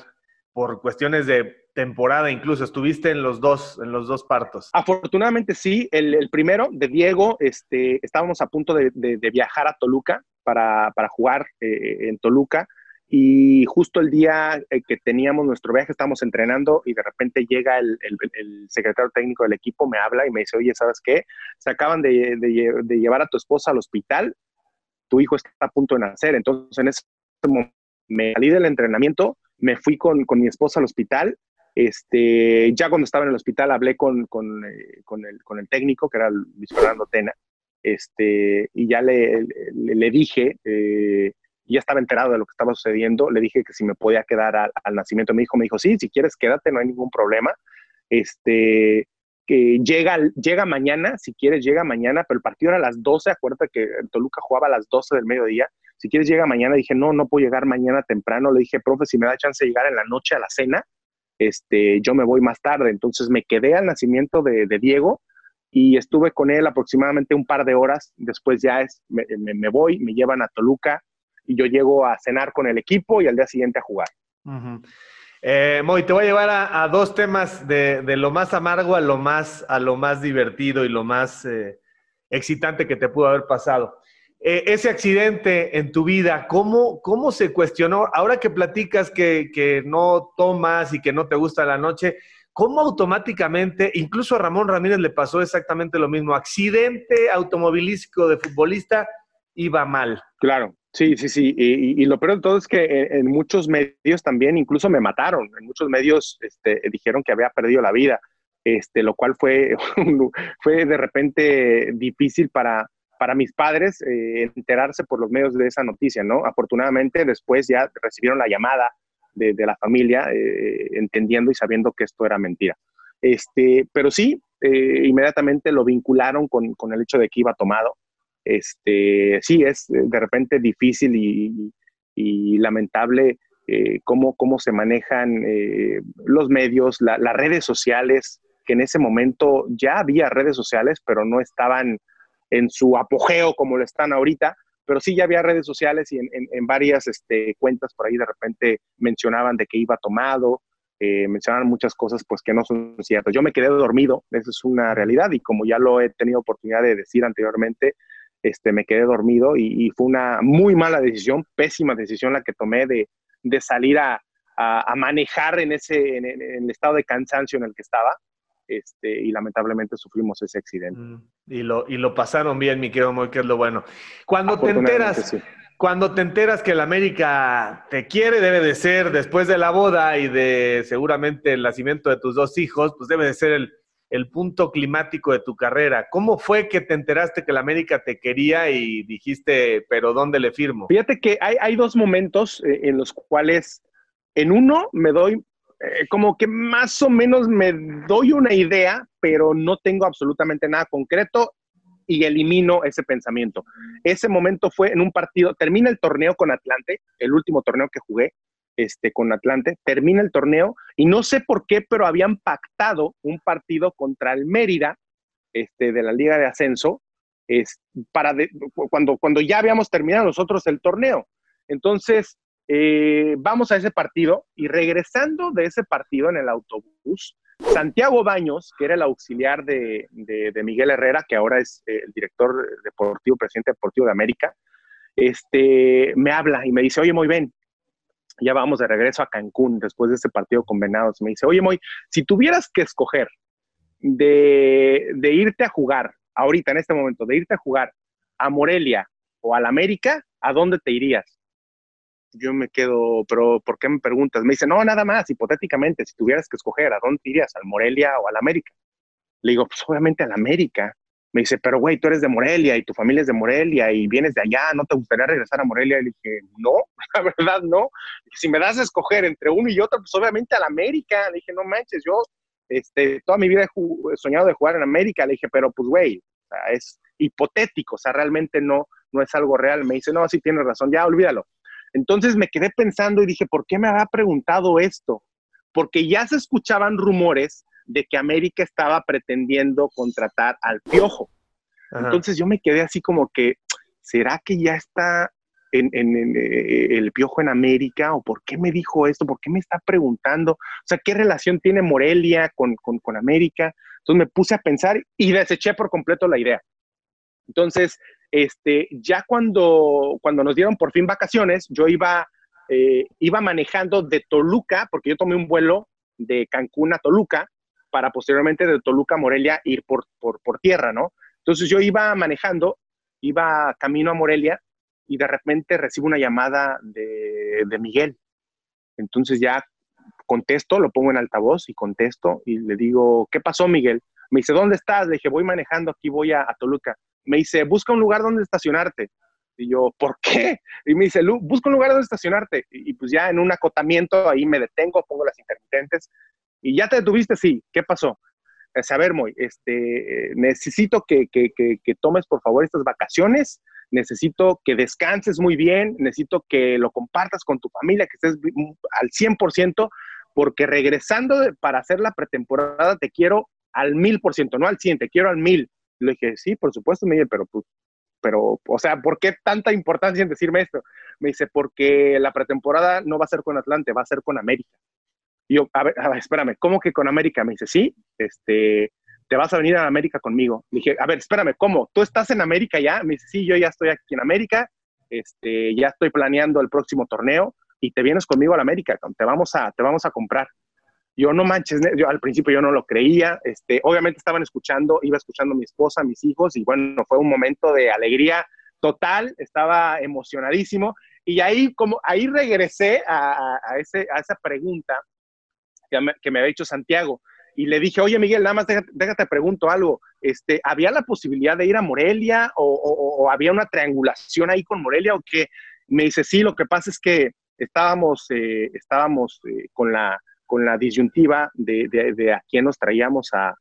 por cuestiones de temporada incluso. Estuviste en los dos, en los dos partos. Afortunadamente sí. El, primero de Diego, este, estábamos a punto de, viajar a Toluca para, jugar eh, en Toluca. Y justo el día eh, que teníamos nuestro viaje, estábamos entrenando y de repente llega el, secretario técnico del equipo, me habla y me dice, oye, ¿sabes qué? Se acaban de, llevar a tu esposa al hospital, tu hijo está a punto de nacer. Entonces, en ese momento me salí del entrenamiento, me fui con, con mi esposa al hospital este, ya cuando estaba en el hospital hablé con, eh, el, técnico, que era Luis Fernando Tena, este, y ya le, dije, eh, ya estaba enterado de lo que estaba sucediendo, le dije que si me podía quedar al, nacimiento. De mi hijo, me dijo, sí, si quieres quédate, no hay ningún problema. Este, que llega, llega mañana, si quieres llega mañana, pero el partido era a las 12, acuérdate que Toluca jugaba a las 12 del mediodía, si quieres llega mañana, dije, no, no puedo llegar mañana temprano, le dije, profe, si me da chance de llegar en la noche a la cena, este, yo me voy más tarde. Entonces me quedé al nacimiento de, Diego y estuve con él aproximadamente un par de horas. Después ya es, me, voy, me llevan a Toluca y yo llego a cenar con el equipo y al día siguiente a jugar. Eh, Moy, te voy a llevar a, dos temas de, lo más amargo a lo más, a lo más divertido y lo más eh, excitante que te pudo haber pasado. Eh, ese accidente en tu vida, ¿cómo, ¿cómo se cuestionó? Ahora que platicas que, que no tomas y que no te gusta la noche, ¿cómo automáticamente, incluso a Ramón Ramírez le pasó exactamente lo mismo, accidente automovilístico de futbolista iba mal? Claro, sí, sí, sí. Y, lo peor de todo es que en, muchos medios también incluso me mataron. En muchos medios este, dijeron que había perdido la vida, este, lo cual fue, fue de repente difícil para, para mis padres eh, enterarse por los medios de esa noticia, ¿no? Afortunadamente después ya recibieron la llamada de, la familia, eh, entendiendo y sabiendo que esto era mentira. Este, pero sí, eh, inmediatamente lo vincularon con, con, el hecho de que iba tomado. Este, sí, es de repente difícil y, lamentable cómo, cómo se manejan los medios, las redes sociales, que en ese momento ya había redes sociales, pero no estaban en su apogeo como lo están ahorita, pero sí ya había redes sociales y en, varias este, cuentas por ahí de repente mencionaban de que iba tomado, eh, mencionaban muchas cosas pues que no son ciertas. Yo me quedé dormido, esa es una realidad y como ya lo he tenido oportunidad de decir anteriormente, este, me quedé dormido y, fue una muy mala decisión, pésima decisión la que tomé de, salir a, manejar en ese en, el estado de cansancio en el que estaba este, y lamentablemente sufrimos ese accidente. Mm, y, lo, y lo pasaron bien, mi querido Moy, que es lo bueno. Cuando te enteras, cuando te enteras que el América te quiere, debe de ser después de la boda y de seguramente el nacimiento de tus dos hijos, pues debe de ser el, el punto climático de tu carrera. ¿Cómo fue que te enteraste que el América te quería y dijiste, pero ¿dónde le firmo? Fíjate que hay, hay dos momentos eh, en los cuales en uno me doy eh, como que más o menos me doy una idea, pero no tengo absolutamente nada concreto y elimino ese pensamiento. Ese momento fue en un partido, termina el torneo con Atlante, el último torneo que jugué este, con Atlante, termina el torneo y no sé por qué, pero habían pactado un partido contra el Mérida este, de la Liga de Ascenso es, para cuando, cuando ya habíamos terminado nosotros el torneo. Entonces, eh, vamos a ese partido y regresando de ese partido en el autobús, Santiago Baños, que era el auxiliar de, Miguel Herrera, que ahora es eh, el director deportivo, presidente deportivo de América, este, me habla y me dice, oye, muy bien, ya vamos de regreso a Cancún después de ese partido con Venados. Me dice, oye, Moy, si tuvieras que escoger de, de irte a jugar, ahorita en este momento, de irte a jugar a Morelia o al América, ¿a dónde te irías? Yo me quedo, pero ¿por qué me preguntas? Me dice, no, nada más, hipotéticamente, si tuvieras que escoger, ¿a dónde irías? ¿Al Morelia o al América? Le digo, pues obviamente al América. Me dice, pero güey, tú eres de Morelia y tu familia es de Morelia y vienes de allá, ¿no te gustaría regresar a Morelia? Le dije, no, la verdad no. Si me das a escoger entre uno y otro, pues obviamente al América. Le dije, no manches, yo este, toda mi vida he, soñado de jugar en América. Le dije, pero pues güey, es hipotético, o sea, realmente no, no es algo real. Me dice, no, sí tienes razón, ya olvídalo. Entonces me quedé pensando y dije, ¿por qué me había preguntado esto? Porque ya se escuchaban rumores de que América estaba pretendiendo contratar al Piojo. Entonces yo me quedé así como que, ¿será que ya está en, eh, el Piojo en América? ¿O por qué me dijo esto? ¿Por qué me está preguntando? O sea, ¿qué relación tiene Morelia con, con América? Entonces me puse a pensar y deseché por completo la idea. Entonces, este, ya cuando, cuando nos dieron por fin vacaciones, yo iba, eh, iba manejando de Toluca, porque yo tomé un vuelo de Cancún a Toluca, para posteriormente de Toluca a Morelia ir por, por, tierra, ¿no? Entonces yo iba manejando, iba camino a Morelia y de repente recibo una llamada de, de Miguel. Entonces ya contesto, lo pongo en altavoz y contesto y le digo, ¿qué pasó, Miguel? Me dice, ¿dónde estás? Le dije, voy manejando, aquí voy a Toluca me dice, busca un lugar donde estacionarte. Y yo, ¿por qué? Y me dice, busca un lugar donde estacionarte. Y, pues ya en un acotamiento ahí me detengo, pongo las intermitentes. Y ya te detuviste, sí. ¿Qué pasó? a ver, Moy, este, necesito que, que, que, tomes por favor estas vacaciones, necesito que descanses muy bien, necesito que lo compartas con tu familia, que estés al 100%, porque regresando para hacer la pretemporada te quiero al mil por ciento, no al 100, te quiero al mil. Le dije, sí, por supuesto, Miguel, pero pues, pero, o sea, ¿por qué tanta importancia en decirme esto? Me dice, porque la pretemporada no va a ser con Atlante, va a ser con América. Y yo, a ver, espérame, ¿cómo que con América? Me dice, sí, este, te vas a venir a América conmigo. Le dije, a ver, espérame, ¿cómo? ¿Tú estás en América ya? Me dice, sí, yo ya estoy aquí en América, este, ya estoy planeando el próximo torneo y te vienes conmigo a la América, te vamos a, te vamos a comprar. Yo no manches, yo al principio yo no lo creía, este, obviamente estaban escuchando, iba escuchando a mi esposa, a mis hijos y bueno, fue un momento de alegría total, estaba emocionadísimo y ahí como ahí regresé a, ese, a esa pregunta que me, que me, había hecho Santiago y le dije, oye Miguel, nada más déjate, déjate pregunto algo, este, ¿había la posibilidad de ir a Morelia o, o, había una triangulación ahí con Morelia o qué? Me dice, sí, lo que pasa es que estábamos, eh, estábamos eh, con la con la disyuntiva de, de, a quién nos traíamos a,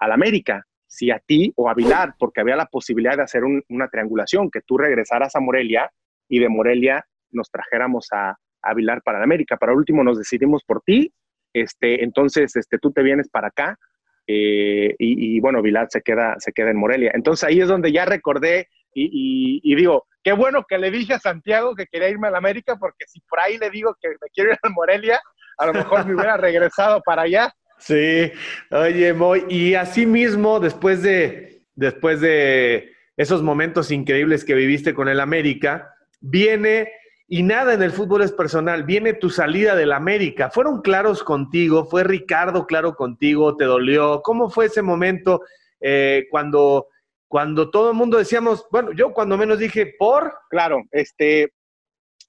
a, la América, si a ti o a Vilar, porque había la posibilidad de hacer una triangulación, que tú regresaras a Morelia y de Morelia nos trajéramos a, a Vilar para la América. Para último nos decidimos por ti, este, entonces este, tú te vienes para acá eh, y, bueno, Vilar se queda, se queda en Morelia. Entonces ahí es donde ya recordé y, y, digo, qué bueno que le dije a Santiago que quería irme a la América, porque si por ahí le digo que me quiero ir a Morelia, a lo mejor me hubiera regresado para allá. Sí, oye, y así mismo, después de, después de esos momentos increíbles que viviste con el América, viene, y nada en el fútbol es personal, viene tu salida del América. ¿Fueron claros contigo? ¿Fue Ricardo claro contigo? ¿Te dolió? ¿Cómo fue ese momento eh, cuando, cuando todo el mundo decíamos, bueno, yo cuando menos dije, ¿por? Claro, este,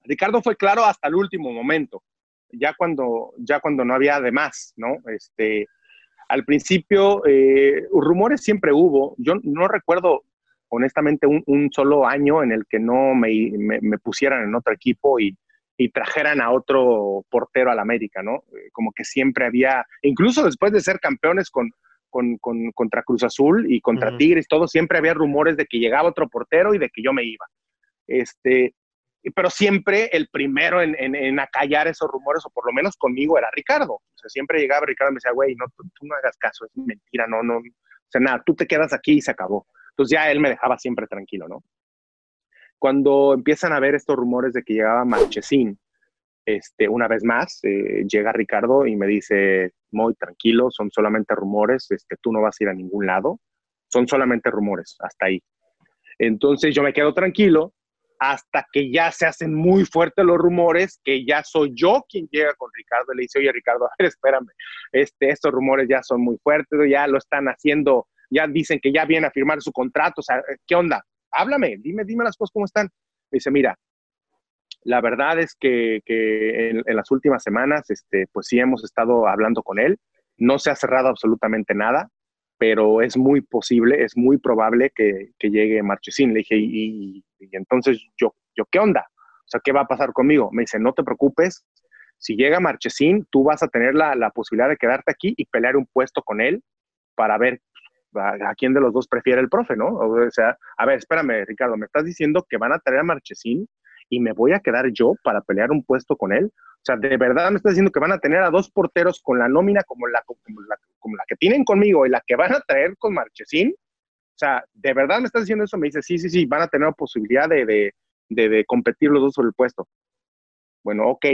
Ricardo fue claro hasta el último momento ya cuando, ya cuando no había de más, ¿no? Este, al principio, eh, rumores siempre hubo. Yo no recuerdo, honestamente, un, solo año en el que no me, me, pusieran en otro equipo y, y, trajeran a otro portero al América, ¿no? Eh, como que siempre había, incluso después de ser campeones con, con, con contra Cruz Azul y contra Tigres, todo, siempre había rumores de que llegaba otro portero y de que yo me iba. Este, pero siempre el primero en, en, acallar esos rumores, o por lo menos conmigo, era Ricardo. O sea, siempre llegaba Ricardo y me decía, güey, no, tú, no hagas caso, es mentira, no, no, o sea, nada, tú te quedas aquí y se acabó. Entonces ya él me dejaba siempre tranquilo, ¿no? Cuando empiezan a ver estos rumores de que llegaba Marchesín, este, una vez más, eh, llega Ricardo y me dice, muy tranquilo, son solamente rumores, este, tú no vas a ir a ningún lado, son solamente rumores, hasta ahí. Entonces yo me quedo tranquilo hasta que ya se hacen muy fuertes los rumores, que ya soy yo quien llega con Ricardo y le dice, oye Ricardo, a ver, espérame, este, estos rumores ya son muy fuertes, ya lo están haciendo, ya dicen que ya viene a firmar su contrato, o sea, ¿qué onda? Háblame, dime, dime las cosas cómo están. dice, mira, la verdad es que, en, las últimas semanas, este, pues sí hemos estado hablando con él, no se ha cerrado absolutamente nada, pero es muy posible, es muy probable que, llegue Marchesín. Le dije, y, entonces yo, yo, ¿qué onda? O sea, ¿qué va a pasar conmigo? Me dice, no te preocupes, si llega Marchesín, tú vas a tener la, posibilidad de quedarte aquí y pelear un puesto con él para ver a, quién de los dos prefiere el profe, ¿no? O sea, a ver, espérame, Ricardo, me estás diciendo que van a traer a Marchesín y me voy a quedar yo para pelear un puesto con él. Sea, de verdad me estás diciendo que van a tener a dos porteros con la nómina como la, como la, como la que tienen conmigo y la que van a traer con Marchesín. O sea, de verdad me estás diciendo eso. Me dice, sí, sí, sí, van a tener posibilidad de, de, de, de competir los dos sobre el puesto. Bueno, ok.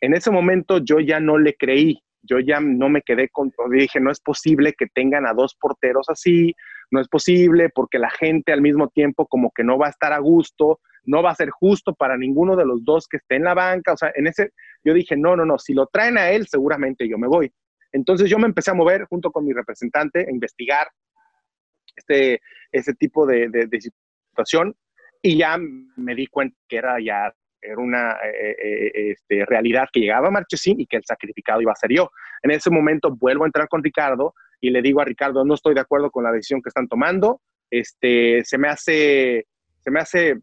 En ese momento yo ya no le creí. Yo ya no me quedé con, dije, no es posible que tengan a dos porteros así, no es posible porque la gente al mismo tiempo como que no va a estar a gusto, no va a ser justo para ninguno de los dos que esté en la banca. O sea, en ese, yo dije, no, no, no, si lo traen a él, seguramente yo me voy. Entonces yo me empecé a mover junto con mi representante a investigar este, ese tipo de, de, situación y ya me di cuenta que era ya era una eh, eh, este, realidad que llegaba a Marchesín y que el sacrificado iba a ser yo. En ese momento vuelvo a entrar con Ricardo y le digo a Ricardo, no estoy de acuerdo con la decisión que están tomando, este, se me hace, se me hace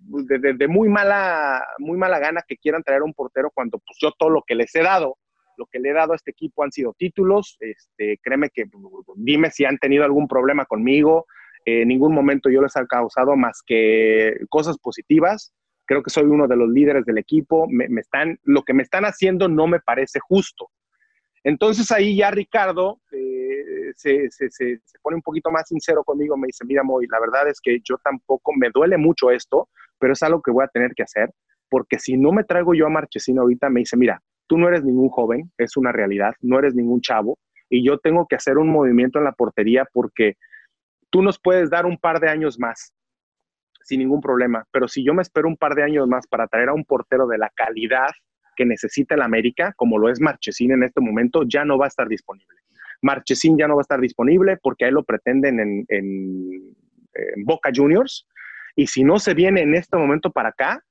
de, muy, mala, muy mala gana que quieran traer un portero cuando pues yo todo lo que les he dado, lo que le he dado a este equipo han sido títulos, este, créeme que dime si han tenido algún problema conmigo, en ningún momento yo les he causado más que cosas positivas, creo que soy uno de los líderes del equipo, me, están, lo que me están haciendo no me parece justo. Entonces ahí ya Ricardo eh, se, se, se, pone un poquito más sincero conmigo, me dice, mira, Moy, la verdad es que yo tampoco, me duele mucho esto, pero es algo que voy a tener que hacer, porque si no me traigo yo a Marchesín ahorita, me dice, mira, tú no eres ningún joven, es una realidad, no eres ningún chavo, y yo tengo que hacer un movimiento en la portería porque tú nos puedes dar un par de años más sin ningún problema, pero si yo me espero un par de años más para traer a un portero de la calidad que necesita el América, como lo es Marchesín en este momento, ya no va a estar disponible. Marchesín ya no va a estar disponible porque ahí lo pretenden en, Boca Juniors. Y si no se viene en este momento para acá,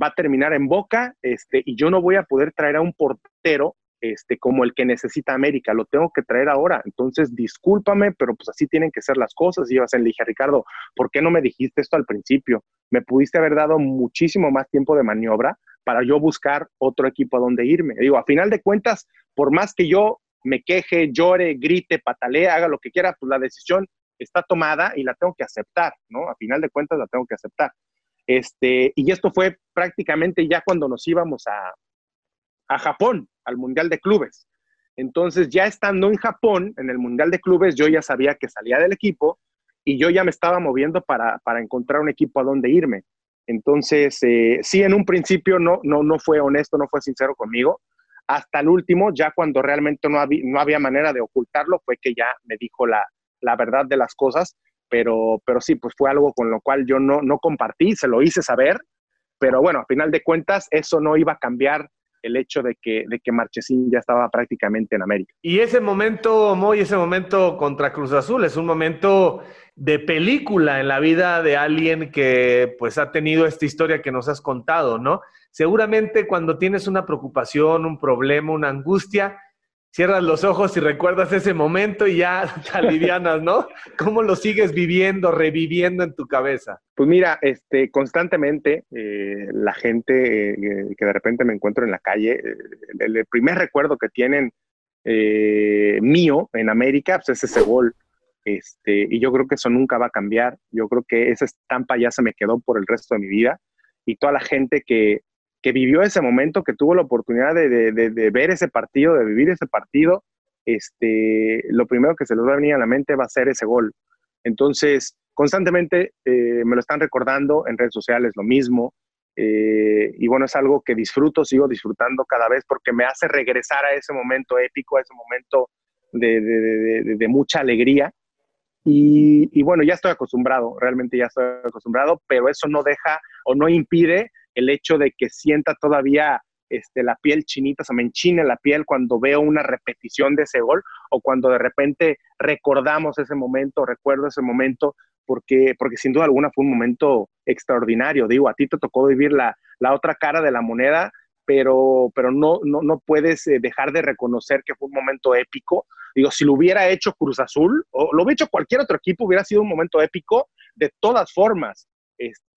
va a terminar en Boca este, y yo no voy a poder traer a un portero este, como el que necesita América, lo tengo que traer ahora. Entonces, discúlpame, pero pues así tienen que ser las cosas. Y yo le dije, Ricardo, ¿por qué no me dijiste esto al principio? Me pudiste haber dado muchísimo más tiempo de maniobra para yo buscar otro equipo a donde irme. Digo, a final de cuentas, por más que yo me queje, llore, grite, patalee, haga lo que quiera, pues la decisión está tomada y la tengo que aceptar, ¿no? A final de cuentas la tengo que aceptar. Este, y esto fue prácticamente ya cuando nos íbamos a, a Japón, al Mundial de Clubes. Entonces, ya estando en Japón, en el Mundial de Clubes, yo ya sabía que salía del equipo y yo ya me estaba moviendo para, encontrar un equipo a donde irme. Entonces, eh, sí, en un principio no, no, no fue honesto, no fue sincero conmigo. Hasta el último, ya cuando realmente no había, no había manera de ocultarlo, fue que ya me dijo la, verdad de las cosas. Pero, pero sí, pues fue algo con lo cual yo no, no compartí, se lo hice saber. Pero bueno, a final de cuentas, eso no iba a cambiar el hecho de que, de que Marchesín ya estaba prácticamente en América. Y ese momento, Moy, ese momento contra Cruz Azul es un momento de película en la vida de alguien que pues ha tenido esta historia que nos has contado, ¿no? Seguramente cuando tienes una preocupación, un problema, una angustia, cierras los ojos y recuerdas ese momento y ya te alivianas, ¿no? ¿Cómo lo sigues viviendo, reviviendo en tu cabeza? Pues mira, este, constantemente eh, la gente eh, que de repente me encuentro en la calle, eh, el, primer recuerdo que tienen mío en América pues es ese gol. Este, y yo creo que eso nunca va a cambiar. Yo creo que esa estampa ya se me quedó por el resto de mi vida. Y toda la gente que, que vivió ese momento, que tuvo la oportunidad de, ver ese partido, de vivir ese partido, este, lo primero que se les va a venir a la mente va a ser ese gol. Entonces, constantemente eh, me lo están recordando en redes sociales, lo mismo. Eh, y bueno, es algo que disfruto, sigo disfrutando cada vez porque me hace regresar a ese momento épico, a ese momento de, mucha alegría. Y, y, bueno, ya estoy acostumbrado, realmente ya estoy acostumbrado, pero eso no deja o no impide el hecho de que sienta todavía este, la piel chinita, se me enchine la piel cuando veo una repetición de ese gol o cuando de repente recordamos ese momento, recuerdo ese momento, porque, porque sin duda alguna fue un momento extraordinario. Digo, a ti te tocó vivir la, otra cara de la moneda, pero, pero no, no, no puedes eh, dejar de reconocer que fue un momento épico. Digo, si lo hubiera hecho Cruz Azul o lo hubiera hecho cualquier otro equipo, hubiera sido un momento épico de todas formas. Este,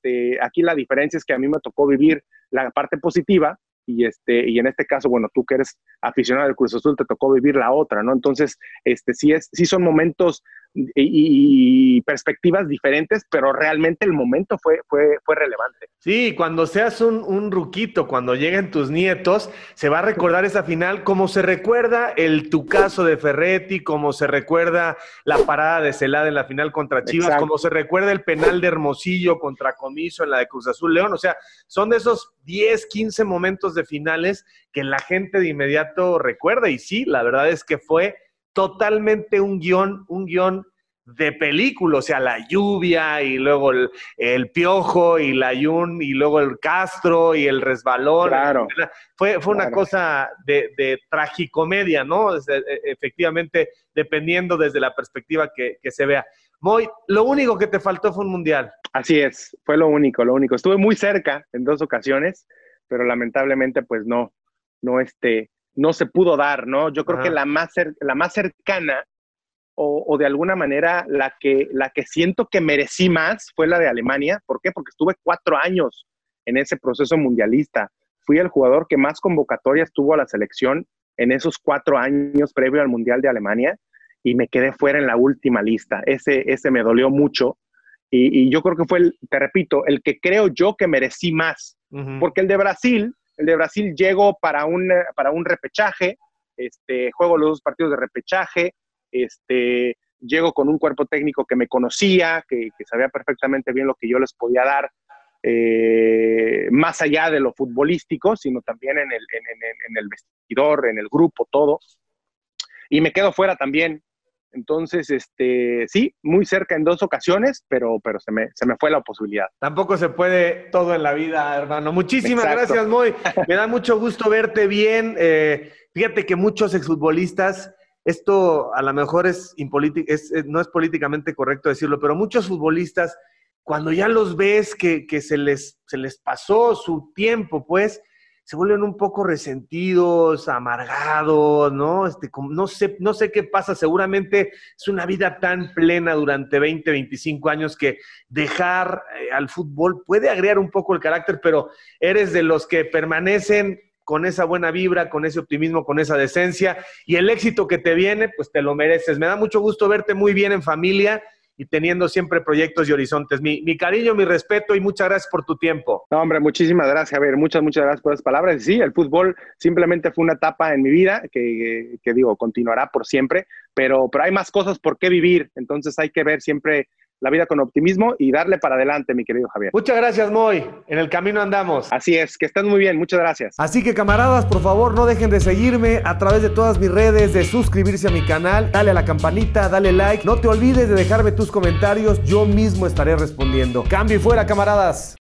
aquí la diferencia es que a mí me tocó vivir la parte positiva y, este, y en este caso, bueno, tú que eres aficionado del Cruz Azul, te tocó vivir la otra, ¿no? Entonces, este, sí, es, sí son momentos y, perspectivas diferentes, pero realmente el momento fue, fue, fue relevante. Sí, cuando seas un, un, ruquito, cuando lleguen tus nietos, se va a recordar esa final como se recuerda el tu caso de Ferretti, como se recuerda la parada de Celada en la final contra Chivas, como se recuerda el penal de Hermosillo contra Comiso en la de Cruz Azul León. O sea, son de esos 10, 15 momentos de finales que la gente de inmediato recuerda. Y sí, la verdad es que fue totalmente un guion, un guion de película, o sea, la lluvia y luego el, piojo y la yun y luego el castro y el resbalón. Claro. Fue, fue una cosa de, de, tragicomedia, ¿no? E, efectivamente, dependiendo desde la perspectiva que, que se vea. Moy, lo único que te faltó fue un mundial. Así es, fue lo único, lo único. Estuve muy cerca en dos ocasiones, pero lamentablemente, pues no, no, este, no se pudo dar, ¿no? Yo creo que la más, la más cercana o, de alguna manera la que, la que siento que merecí más fue la de Alemania. ¿Por qué? Porque estuve cuatro años en ese proceso mundialista. Fui el jugador que más convocatorias tuvo a la selección en esos cuatro años previo al Mundial de Alemania y me quedé fuera en la última lista. Ese, ese me dolió mucho. Y, yo creo que fue, el, te repito, el que creo yo que merecí más. Porque el de Brasil, el de Brasil llegó para un, para un repechaje, este, juego los dos partidos de repechaje, este, llego con un cuerpo técnico que me conocía, que, sabía perfectamente bien lo que yo les podía dar, eh, más allá de lo futbolístico, sino también en el, en, el vestidor, en el grupo, todo. y me quedo fuera también. Entonces, este, sí, muy cerca en dos ocasiones, pero, pero se, me, se me fue la posibilidad. Tampoco se puede todo en la vida, hermano. Muchísimas gracias, Moy. Me da mucho gusto verte bien. Eh, fíjate que muchos exfutbolistas, esto a lo mejor es, es, no es políticamente correcto decirlo, pero muchos futbolistas, cuando ya los ves que, que se, les, se les pasó su tiempo, pues, se vuelven un poco resentidos, amargados, ¿no? Este, no, sé, no sé qué pasa, seguramente es una vida tan plena durante 20, 25 años que dejar eh, al fútbol puede agregar un poco el carácter, pero eres de los que permanecen con esa buena vibra, con ese optimismo, con esa decencia y el éxito que te viene, pues te lo mereces. Me da mucho gusto verte muy bien en familia y teniendo siempre proyectos y horizontes. Mi, cariño, mi respeto y muchas gracias por tu tiempo. No, hombre, muchísimas gracias, a ver, muchas, muchas gracias por las palabras. Sí, el fútbol simplemente fue una etapa en mi vida que, que digo, continuará por siempre, pero, pero hay más cosas por qué vivir, entonces hay que ver siempre la vida con optimismo y darle para adelante, mi querido Javier. Muchas gracias, Moy. En el camino andamos. Así es, que estén muy bien. Muchas gracias. Así que, camaradas, por favor, no dejen de seguirme a través de todas mis redes, de suscribirse a mi canal, dale a la campanita, dale like. No te olvides de dejarme tus comentarios, yo mismo estaré respondiendo. Cambio y fuera, camaradas.